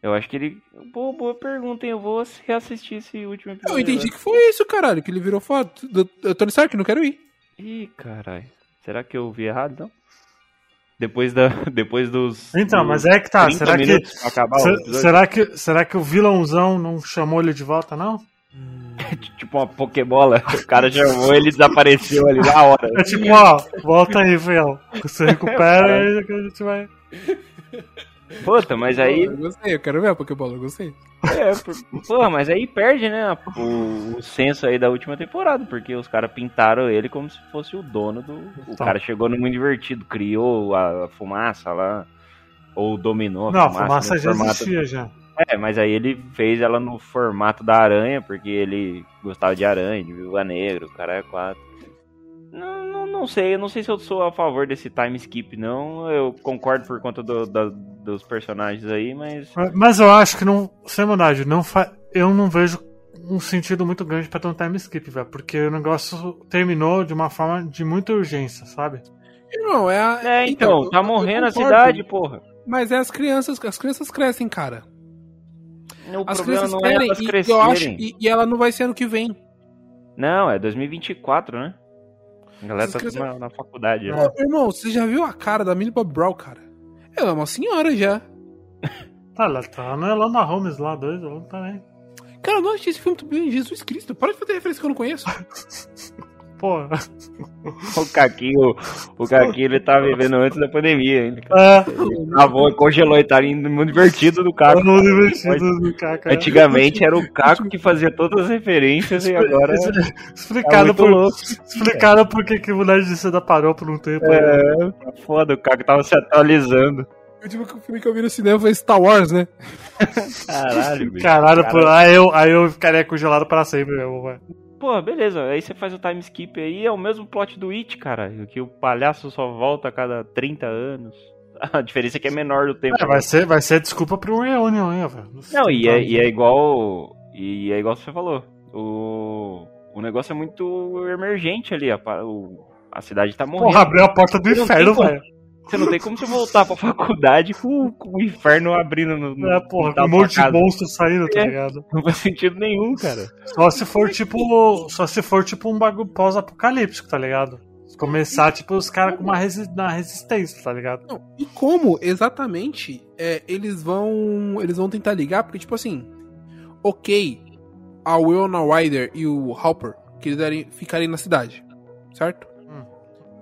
Eu acho que ele. Boa, boa pergunta, hein? Eu vou reassistir esse último episódio. Eu entendi que foi isso, caralho, que ele virou foto. Do, do Tony Stark, não quero ir. Ih, caralho. Será que eu vi errado, então? Depois, da, depois dos. Então, dos mas é que tá. 30 Será que, minutos pra acabar o se- episódio. será, que, será que o vilãozão não chamou ele de volta, não? Tipo uma Pokébola. O cara chamou ele desapareceu ali na hora. É tipo, ó, volta aí, fiel. Você recupera e aí a gente vai. Puta, mas aí. Eu gostei, eu quero ver a Pokébola, eu gostei. É, por- porra, mas aí perde, né? O, o senso aí da última temporada, porque os caras pintaram ele como se fosse o dono do. O Então. cara chegou no mundo divertido, criou a, a fumaça lá. Ou dominou a Não, a fumaça. fumaça no já formato- existia já. É, mas aí ele fez ela no formato da aranha, porque ele gostava de aranha, de viúva negra, o cara é quatro. Não, não, não sei, eu não sei se eu sou a favor desse time skip, não. Eu concordo por conta do- da- dos personagens aí, mas. Mas- eu acho que não. Sem maldade, não fa... eu não vejo um sentido muito grande pra ter um time skip, velho. Porque o negócio terminou de uma forma de muita urgência, sabe? Não, é a. É, então, eu- tá morrendo a cidade, porra. Mas é as crianças, as crianças crescem, cara. O As problema crianças não é elas e, crescerem. eu acho, e, e ela não vai ser ano que vem. Não, é 2024, né? A galera tá Essas tudo na, na faculdade. né? Ô, Irmão, você já viu a cara da Millie Bob Brown, cara? Ela é uma senhora já. Tá, ela tá na Elana Holmes lá, dois, ela tá bem. Cara, eu não assisti esse filme muito bem, Jesus Cristo. Para de fazer referência que eu não conheço. Pô, O Caquinho, o Caquinho, ele tá vivendo antes da pandemia ainda. é. A avó congelou e tá indo muito divertido do Caco. Não divertido do Caca. Antigamente era o Caco que fazia todas as referências e agora tá Explicado muito por, louco. explicado por que que o Mulher de Seda parou por um tempo. né? É, tá foda, o Caco tava se atualizando. O último filme que eu vi no cinema foi Star Wars, né? Caralho, bicho. Caralho, pô, aí, eu, aí eu ficaria congelado pra sempre, meu, velho. Pô, beleza, aí você faz o time skip aí, é o mesmo plot do It, cara. Que o palhaço só volta a cada 30 anos. A diferença é que é menor do tempo. É, vai ser, vai ser desculpa pro Reunion, hein, velho. Não, e é, e é igual. E é igual você falou. O, o negócio é muito emergente ali. A, o- a cidade tá morrendo. Porra, abriu a porta do inferno, velho. Você não tem como você voltar pra faculdade com, com o inferno abrindo no. no É, porra, com um monte de monstro saindo, tá É. ligado? Não faz sentido nenhum, cara. Só se for tipo. Só se for tipo um bagulho pós-apocalíptico, tá ligado? Se Começar, tipo, os caras com uma resi na resistência, tá ligado? Não, e como exatamente é, eles vão eles vão tentar ligar? Porque, tipo assim, ok, a Winona Ryder e o Hopper quiserem ficarem na cidade, certo? Hum.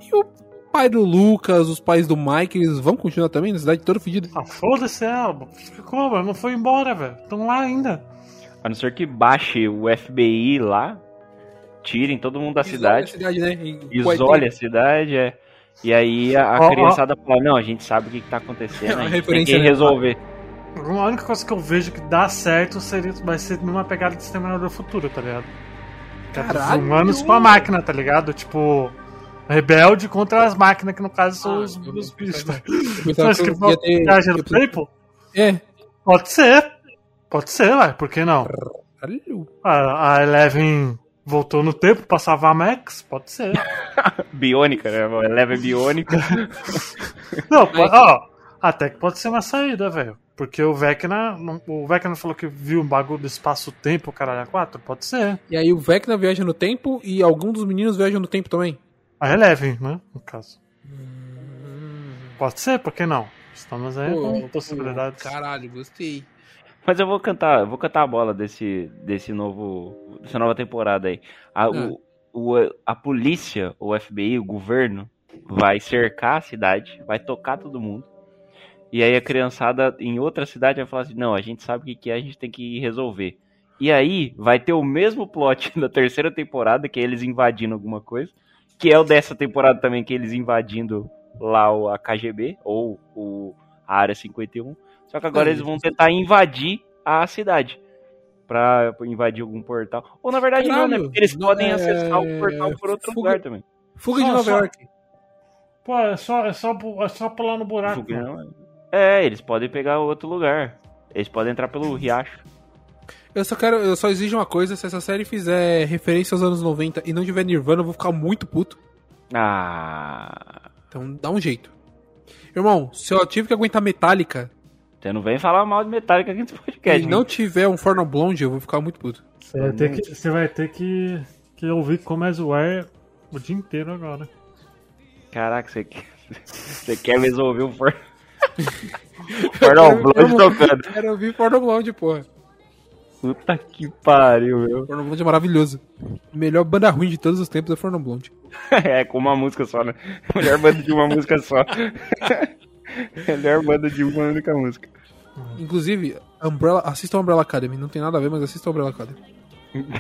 E o pai do Lucas, os pais do Mike, eles vão continuar também na cidade toda fedida? Ah, foda-se ela. Ficou, mano. Não foi embora, velho. Estão lá ainda. A não ser que baixe o FBI lá, tirem todo mundo da Isole cidade. a cidade, né? E- isole a cidade, é. E aí a, a ó. criançada fala, não, a gente sabe o que, que tá acontecendo, É a gente tem que né? resolver. A única coisa que eu vejo que dá certo seria, vai ser numa pegada de Exterminador do Futuro, tá ligado? É dos Caralho! humanos com a máquina, tá ligado? Tipo, rebelde contra as máquinas, que no caso são Ah, os, bichos. eu Você acha que pode ter- viagem no eu pensava- tempo? É. Pode ser. Pode ser, ué. Por que não? Caralho. A, a Eleven voltou no tempo pra salvar a Max? Pode ser. Biônica, né? Eleva é biônica. Não, ó, até que pode ser uma saída, velho. Porque o Vecna, o Vecna falou que viu um bagulho do espaço-tempo, caralho, a 4, pode ser. E aí o Vecna viaja no tempo e algum dos meninos viajam no tempo também. A Eleven, né, no caso. Pode ser, por que não? Estamos aí Pô, com possibilidades. Caralho, gostei. Mas eu vou cantar, eu vou cantar a bola desse, desse novo, dessa nova temporada aí. A, o, o- a polícia, o FBI, o governo, vai cercar a cidade, vai tocar todo mundo. E aí a criançada em outra cidade vai falar assim, não, a gente sabe o que que é, a gente tem que resolver. E aí vai ter o mesmo plot da terceira temporada, que é eles invadindo alguma coisa, que é o dessa temporada também, que eles invadindo lá o, a KGB, ou o, a Área 51. Só que agora É, eles vão tentar invadir a cidade. Pra invadir algum portal. Ou na verdade não, né? Porque eles não podem é- acessar o portal por outro fuga- lugar também. Fuga de Só- Nova só- York. Pô, é só, é, só, é só pular no buraco. Fuga mano. não é. É, eles podem pegar outro lugar. Eles podem entrar pelo riacho. Eu só quero, eu só exijo uma coisa, se essa série fizer referência aos anos 90 e não tiver Nirvana, eu vou ficar muito puto. Ah. Então dá um jeito. Irmão, se eu tive que aguentar Metallica Você não vem falar mal de Metallica aqui nesse podcast. e né? não tiver um Forno Blonde, eu vou ficar muito puto. Você vai ter, que, você vai ter que, que ouvir como é zoar o dia inteiro agora. Caraca, você, Você quer mesmo ouvir o For... Porno Blonde tocando. Quero ouvir Porno Blonde, porra. Puta que pariu, meu. Porno Blonde é maravilhoso. Melhor banda ruim de todos os tempos é Porno Blonde. É, com uma música só, né? Melhor banda de uma música só. Melhor banda de uma única música. Inclusive, Umbrella, assista Umbrella Academy. Não tem nada a ver, mas assista Umbrella Academy.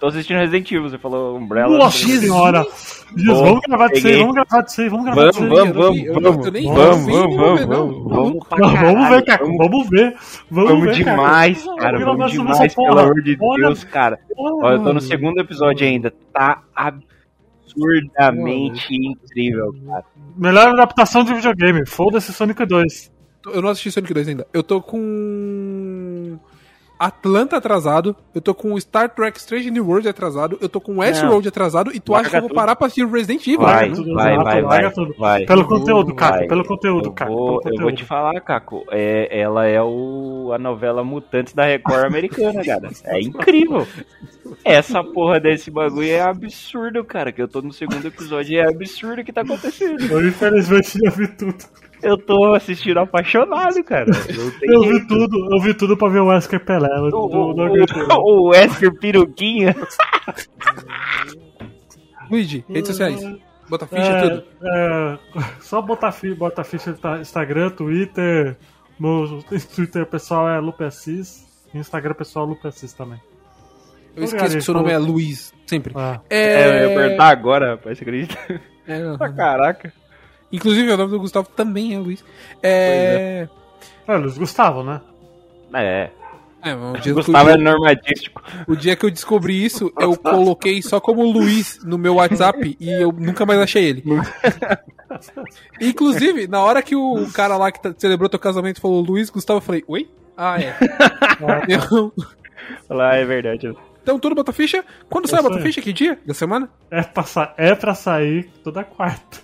Tô assistindo Resident Evil, você falou Umbrella. Nossa senhora! Jesus, Pô, vamos gravar disso aí, peguei. vamos gravar disso aí, vamos gravar Vamos, disso aí. vamos, vamos, eu- vamos. eu Vamos, vamos, vamos, vamos. pra Não, vamos ver, Caco, vamos. vamos ver. Vamos, Vamos ver, demais, Caco. cara. Vamos Vamos demais, pelo amor de Olha, Deus, cara. Ó, eu tô no segundo episódio ainda. Tá absurdamente incrível, cara. Melhor adaptação de videogame, foda-se Sonic 2. Eu não assisti Sonic 2 ainda. Eu tô com. Atlanta atrasado. Eu tô com Star Trek Strange New World atrasado. Eu tô com Westworld atrasado. E tu acha que eu vou parar pra assistir Resident Evil? Vai, né? tudo, vai, vai, larga vai. tudo. vai. Pelo conteúdo, Caco, pelo conteúdo, Caco. eu vou te falar, Caco. É, ela é o, a novela Mutantes da Record americana, cara. É incrível. Essa porra desse bagulho é absurdo, cara. Que eu tô no segundo episódio e é absurdo o que tá acontecendo. Eu infelizmente já vi tudo. Eu tô assistindo apaixonado, cara. Eu jeito. vi tudo, eu vi tudo pra ver o Wesker Pelé. Eu, O, não o, o, Wesker Peruquinha. Luigi, redes sociais. Bota ficha, É, tudo. é, só botar, fi, botar ficha no Instagram, Twitter. No Twitter pessoal é Lupe Assis. No Instagram pessoal é Lupe Assis também. Eu esqueço que seu nome é Luiz. Sempre. Ah, É, eu ia perguntar agora, rapaz, você acredita? É, não, Ah, não. caraca. Inclusive, o nome do Gustavo também é Luiz. É. é Luiz Gustavo, né? É, É, mas o dia, Gustavo que é eu, normatístico. o dia que eu descobri isso, eu coloquei só como Luiz no meu WhatsApp e eu nunca mais achei ele. Inclusive, na hora que o cara lá que tá- celebrou teu casamento falou Luiz Gustavo, eu falei, oi? Ah, é. Eu- Lá é verdade. Então, tudo bota ficha. Quando sai a bota ficha? Que dia? Da semana? É pra, sa- é pra sair toda quarta.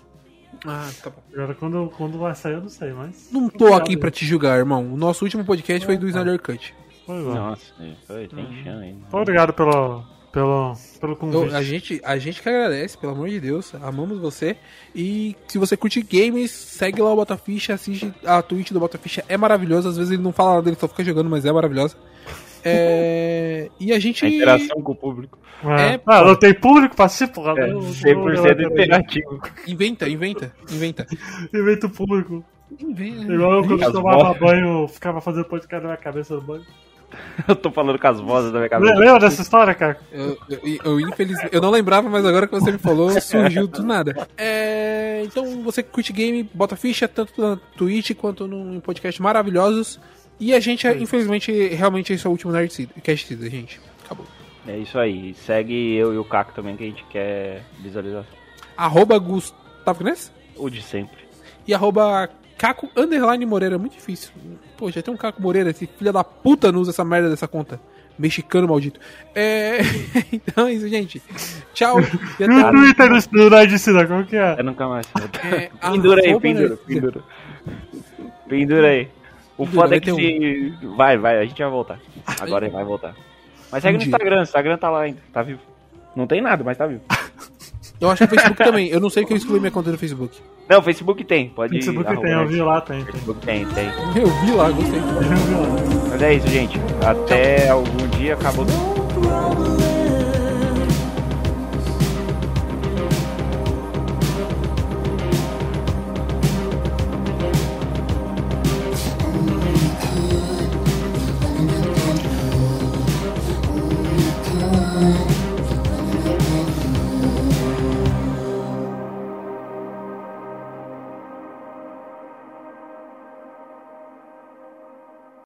Ah, tá bom. Agora quando, quando vai sair eu não sei, mas. Não tô aqui pra te julgar, irmão. O nosso último podcast foi do Snyder Cut. Pois é. Nossa, foi, tem chão ainda. Muito obrigado pelo, pelo, pelo Eu- convite. a, gente, a gente que agradece, pelo amor de Deus. Amamos você. E se você curte games, segue lá o Botaficha, assiste a Twitch do Botaficha. É maravilhosa. Às vezes ele não fala nada, ele só fica jogando, mas é maravilhosa. É, E a gente. A interação com o público. É. é, ah, não tem público participar. É, eu- 100% eu- interativo. Inventa, inventa, inventa. Evento público. Inventa. Igual eu quando As tomava vozes. banho, ficava fazendo podcast na minha cabeça do banho. Eu tô falando com as vozes da minha cabeça. Lembra dessa história, cara? Eu, eu, eu, infelizmente, eu não lembrava, mas agora que você me falou, surgiu do nada. É, então, você que curte game, bota ficha tanto na Twitch quanto no, em podcasts maravilhosos. E a gente, infelizmente, realmente esse é o último Nerdcast, gente. Acabou. É isso aí. Segue eu e o Caco também que a gente quer visualização. Arroba Gustavo Kness O de sempre. e arroba Caco Underline Moreira. Muito difícil. Pô, já tem um Caco Moreira, esse filho da puta não usa essa merda dessa conta. Mexicano maldito. É... então é isso, gente. Tchau. E o Twitter do, do Nerd Cida, como que é? Eu nunca mais. É, Pendura aí, pendura, pendura. Pendura aí. O foda é que se. Vai, vai, a gente vai voltar. Agora ele vai voltar. Mas segue Um no. Instagram, o Instagram tá lá ainda, tá vivo. Não tem nada, mas tá vivo. Eu acho que o Facebook também. Eu não sei que eu excluí minha conta do Facebook. Não, o Facebook tem, pode Facebook arroba tem, eu vi lá, tem. tem. Facebook tem, tem. Eu vi lá, gostei. Eu vi lá. Mas é isso, gente. Até algum dia acabou.